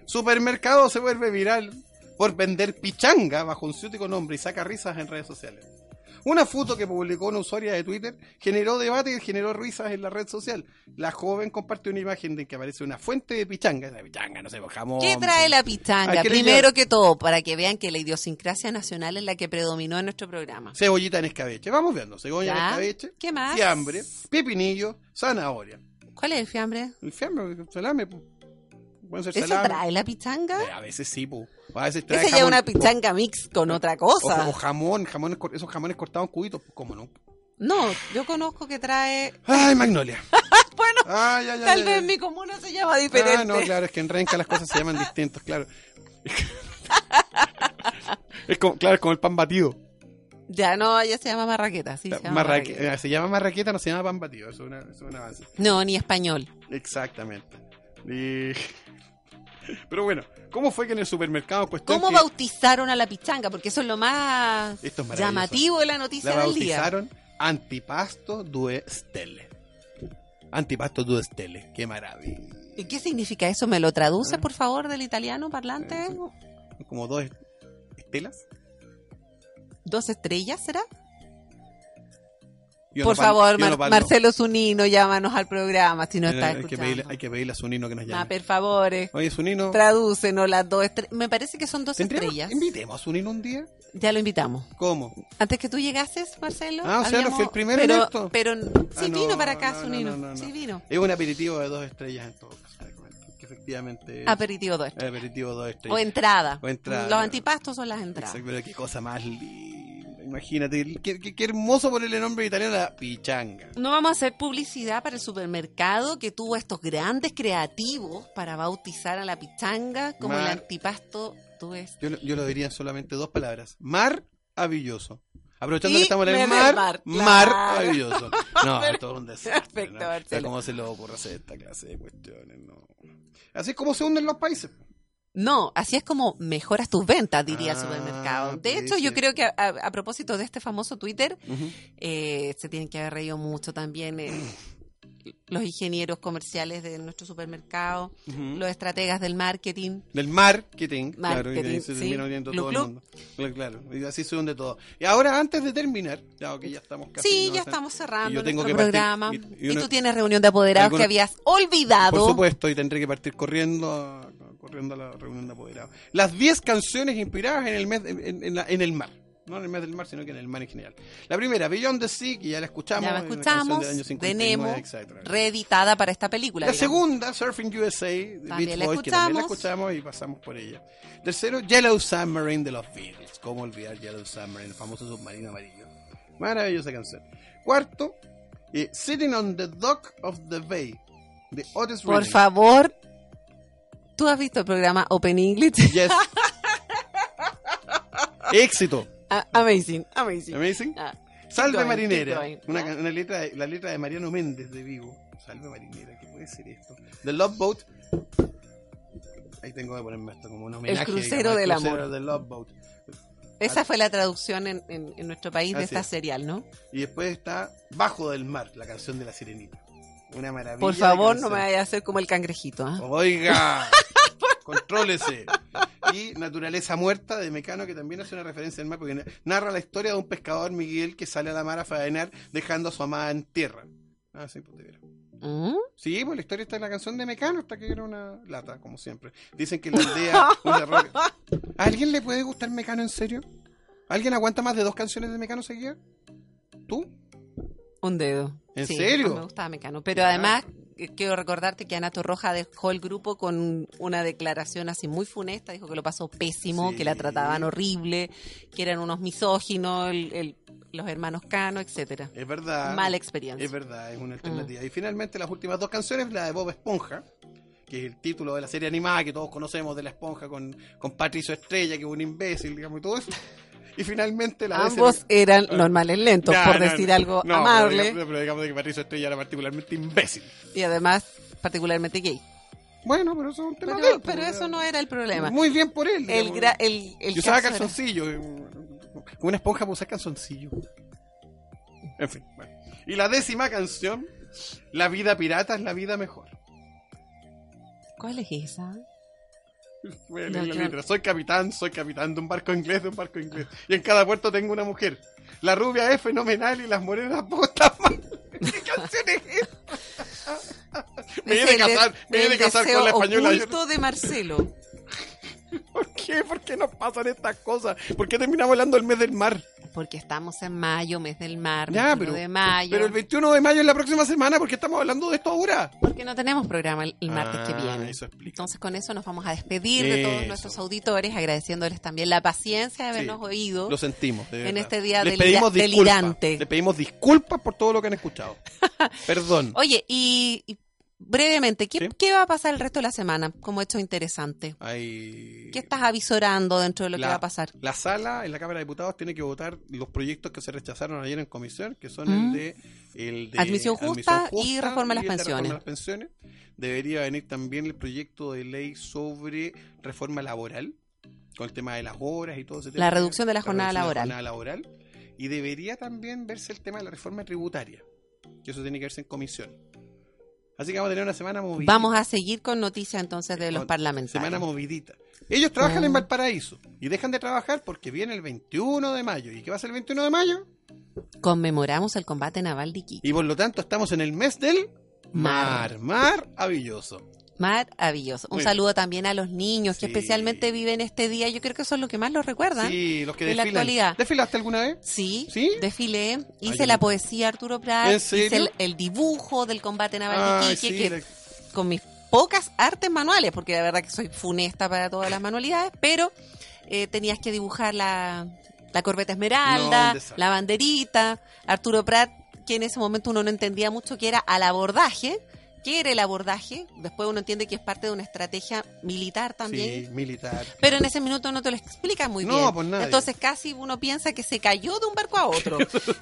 Supermercado se vuelve viral por vender pichanga bajo un ciútico nombre y saca risas en redes sociales. Una foto que publicó una usuaria de Twitter generó debate y generó risas en la red social. La joven compartió una imagen de que aparece una fuente de pichanga. La pichanga, no sé, pues, jamón. ¿Qué trae la ¿A pichanga? Primero que todo, para que vean que la idiosincrasia nacional es la que predominó en nuestro programa. Cebollita en escabeche. Vamos viendo. Cebolla en escabeche. ¿Qué más? Fiambre. Pepinillo. Zanahoria. ¿Cuál es el fiambre? El fiambre, salame. ¿Eso trae la pichanga? Eh, A veces sí, pues. A veces trae Esa ya es una pichanga mix con otra cosa. O, o jamón, jamones, esos jamones cortados en cubitos, pues, ¿cómo no? No, yo conozco que trae. Ay, Magnolia. Bueno, Ay, ay, ay, tal ay, vez mi comuna se llama diferente. Ah, no, claro, es que en Renca las cosas se llaman distintos, claro. es como, claro, es como el pan batido. Ya no, ya se llama marraqueta, sí. Se llama Marraque- marraqueta. eh, se llama marraqueta, no se llama pan batido. Eso es, una- eso es un avance. No, ni español. Exactamente. Y- Pero bueno, ¿cómo fue que en el supermercado cuestión ¿Cómo que bautizaron a la pichanga? Porque eso es lo más Esto es maravilloso. llamativo de la noticia la del día. bautizaron Antipasto Due Stelle? Antipasto Due Stelle, qué maravilla. ¿Y qué significa eso? ¿Me lo traduce, Ah. por favor, del italiano parlante? Sí. Como dos est- estelas. ¿Dos estrellas será? Yo por no favor, Mar- no Marcelo Zunino, llámanos al programa si no Eh, estás hay, que escuchando. pedirle, hay que pedirle a Sunino que nos llame. Ah, por favor, eh, Oye, Sunino, tradúcenos las dos estrellas. Me parece que son dos ¿tendríamos- estrellas. invitemos a Sunino un día? Ya lo invitamos. ¿Cómo? Antes que tú llegases, Marcelo. Ah, o sea, no fui el primero pero, en esto. Pero Ah, sí no, vino para acá, no, no, Zunino. no, no, no. Sí vino. Es un aperitivo de dos estrellas en todo caso. Que efectivamente Aperitivo dos. un aperitivo de dos O estrellas. entrada. O entrada. Los antipastos son las entradas. Exacto, pero qué cosa más linda. Imagínate, qué, qué- qué hermoso ponerle nombre italiano a la pichanga. No vamos a hacer publicidad para el supermercado que tuvo estos grandes creativos para bautizar a la pichanga como el Mar- antipasto tú ves. Yo, lo- yo lo diría en solamente dos palabras. Maravilloso. Aprovechando Y que estamos en el mar, mar, mar, claro. maravilloso. No, es todo un desastre. Perfecto, ¿no? ¿Cómo se le ocurre hacer esta clase de cuestiones? No. Así es como se hunden los países. No, así es como mejoras tus ventas, diría el Ah, supermercado. De hecho, yo creo que a, a- a propósito de este famoso Twitter, eh, se tienen que haber reído mucho también eh, los ingenieros comerciales de nuestro supermercado, los estrategas del marketing. Del marketing, claro, y ahí se termina todo el mundo. Claro, Claro, y así se hunde todo. Y ahora, antes de terminar, ya que ya estamos casi. Sí, ¿no? ya estamos cerrando yo tengo nuestro que partir- programa. y- Y, y uno- tú tienes reunión de apoderados alguna- que habías olvidado. Por supuesto, y tendré que partir corriendo corriendo a la reunión de apoderados. Las 10 canciones inspiradas en el mes en, en la- en el mar. No en el mes del mar, sino que en el mar en general. La primera, Beyond the Sea, que ya la escuchamos. ya la una escuchamos, de 59, Nemo, reeditada para esta película. La digamos. segunda, Surfing USA, de También Beach la que también la escuchamos. y pasamos por ella. Tercero, Yellow Submarine de los Beatles. ¿Cómo olvidar Yellow Submarine, el famoso submarino amarillo? Maravillosa canción. Cuarto, eh, Sitting on the Dock of the Bay, de Otis Por favor, ¿Tú has visto el programa Open English? Yes. Éxito. Ah, amazing, amazing. Amazing. Ah, Salve going, Marinera. keep going. Una, Ah. una letra de- la letra de Mariano Méndez de Vigo. Salve Marinera, ¿qué puede ser esto? The Love Boat. Ahí tengo que ponerme esto como un homenaje. crucero digamos, del el crucero amor. del Love Boat. Esa fue la traducción en, en- en nuestro país de Así esta es. serial, ¿no? Y después está Bajo del Mar, la canción de la sirenita. Una maravilla. Por favor, no me vaya a hacer como el cangrejito. ¿ah? Oiga, contrólese. Y Naturaleza Muerta de Mecano, que también hace una referencia al mar, porque narra la historia de un pescador Miguel que sale a la mar a faenar dejando a su amada en tierra. Ah, sí, pues de. ¿Mm? Sí, pues la historia está en la canción de Mecano, hasta que era una lata, como siempre. Dicen que la aldea. ¿A alguien le puede gustar Mecano en serio? ¿Alguien aguanta más de dos canciones de Mecano seguidas? ¿Tú? Un dedo. ¿En Sí, serio? me gustaba Mecano. Pero además, quiero recordarte que Ana Torroja dejó el grupo con una declaración así muy funesta. Dijo que lo pasó pésimo, Sí. que la trataban horrible, que eran unos misóginos, el- el- los hermanos Cano, etcétera. Es verdad. Mala experiencia. Es verdad, es una Mm. alternativa. Y finalmente las últimas dos canciones, la de Bob Esponja, que es el título de la serie animada que todos conocemos de la esponja con, con Patricio Estrella, que es un imbécil, digamos, y todo eso. Y finalmente la Ambos ese- eran normales lentos, Ya, por no, decir no, algo no, amable Pero digamos, pero digamos que Patricio Estrella era particularmente imbécil. y además particularmente gay. Bueno, pero eso es un tema Pero, de él, pero pues, eso no era el problema. Muy bien por él. El, gra- el, el Yo usaba caso era- calzoncillo. eh, una esponja para usar calzoncillo. En fin, bueno. Y la décima canción, La vida pirata es la vida mejor. ¿Cuál es esa? Voy a No, leer la yo- letra. Soy capitán, soy capitán de un barco inglés, de un barco inglés. Y en cada puerto tengo una mujer. La rubia es fenomenal y las morenas putas más. ¿Qué canción es esta? Me voy a el casar, me el casar con la española. Oculto de Marcelo. ¿Por qué? ¿Por qué nos pasan estas cosas? ¿Por qué terminamos hablando del mes del mar? Porque estamos en mayo, mes del mar, Ya, 21 pero, de mayo. pero el 21 de mayo es la próxima semana. ¿Por qué estamos hablando de esto ahora? Porque no tenemos programa el, el martes que Ah, viene. Eso explica. Entonces con eso nos vamos a despedir de todos nuestros auditores, agradeciéndoles también la paciencia de habernos Sí, oído. Lo sentimos. en este día Les pedimos delirante. Les pedimos disculpas por todo lo que han escuchado. Perdón. Oye, y, y brevemente, ¿qué, Sí. qué va a pasar el resto de la semana como hecho interesante? Hay... ¿Qué estás avisorando dentro de lo La- que va a pasar? La sala en la Cámara de Diputados tiene que votar los proyectos que se rechazaron ayer en comisión, que son Mm. el de, el de Admisión justa y reforma a las de pensiones. a las pensiones. Debería venir también el proyecto de ley sobre reforma laboral, con el tema de las horas y todo ese tema. La reducción de la jornada reducción de laboral. jornada laboral. Y debería también verse el tema de la reforma tributaria, que eso tiene que verse en comisión. Así que vamos a tener una semana movida. Vamos a seguir con noticias entonces de los parlamentarios. Semana movidita. Ellos trabajan Ah. en Valparaíso y dejan de trabajar porque viene el 21 de mayo. ¿Y qué va a ser el 21 de mayo? Conmemoramos el combate naval de Iquique. Y por lo tanto estamos en el mes del mar. Mar. Maravilloso. Maravilloso. Un Muy saludo también a los niños que especialmente viven este día. Yo creo que eso es lo que más los recuerdan. Sí, los que En la desfilan. actualidad. ¿Desfilaste alguna vez? Sí, ¿Sí? desfilé, hice la poesía Arturo Prat, hice el, el dibujo del combate naval de sí, que con mis pocas artes manuales, porque la verdad que soy funesta para todas las manualidades, pero eh, tenías que dibujar la, la corbeta esmeralda, la banderita, Arturo Prat, que en ese momento uno no entendía mucho que era al abordaje, qué era el abordaje, después uno entiende que es parte de una estrategia militar también. Sí, militar. Pero en ese minuto no te lo explica muy No, bien. pues nadie. Entonces casi uno piensa que se cayó de un barco a otro.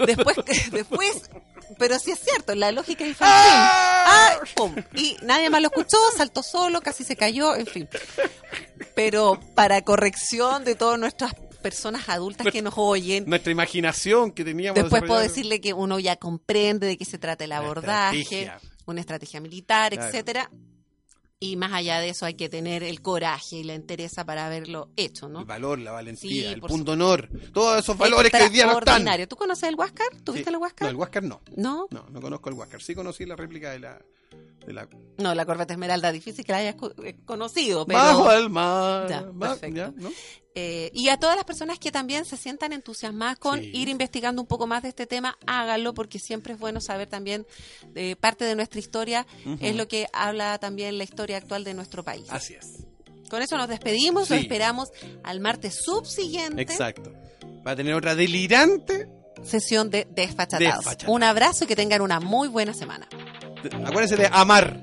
después, después, pero sí es cierto, la lógica infantil. ¡Ah! ¡Pum! Y nadie más lo escuchó, saltó solo, casi se cayó, en fin. Pero para corrección de todas nuestras personas adultas que nos oyen, Nuestra imaginación que teníamos. después puedo decirle que uno ya comprende de qué se trata el La abordaje, estrategia. Una estrategia militar, Claro. etcétera. Y más allá de eso hay que tener el coraje y la entereza para haberlo hecho, ¿no? El valor, la valentía, Sí, el punto honor. Todos esos valores que hoy día no están. ¿Tú conoces el Huáscar? ¿Tuviste Sí. el Huáscar? No, el Huáscar no. No, No, no conozco el Huáscar. Sí conocí la réplica de la. De la... no, la corbeta esmeralda, difícil que la hayas eh, conocido, pero... Bajo el mar. Ya, perfecto. ya, ¿no? Eh, y a todas las personas que también se sientan entusiasmadas con Sí. ir investigando un poco más de este tema, háganlo porque siempre es bueno saber también eh, parte de nuestra historia, es lo que habla también la historia actual de nuestro país. Así es. Con eso nos despedimos, lo Sí. esperamos al martes subsiguiente, Exacto. Va a tener otra delirante. sesión de Desfachatados. Desfachatados. Un abrazo y que tengan una muy buena semana acuérdense de amar.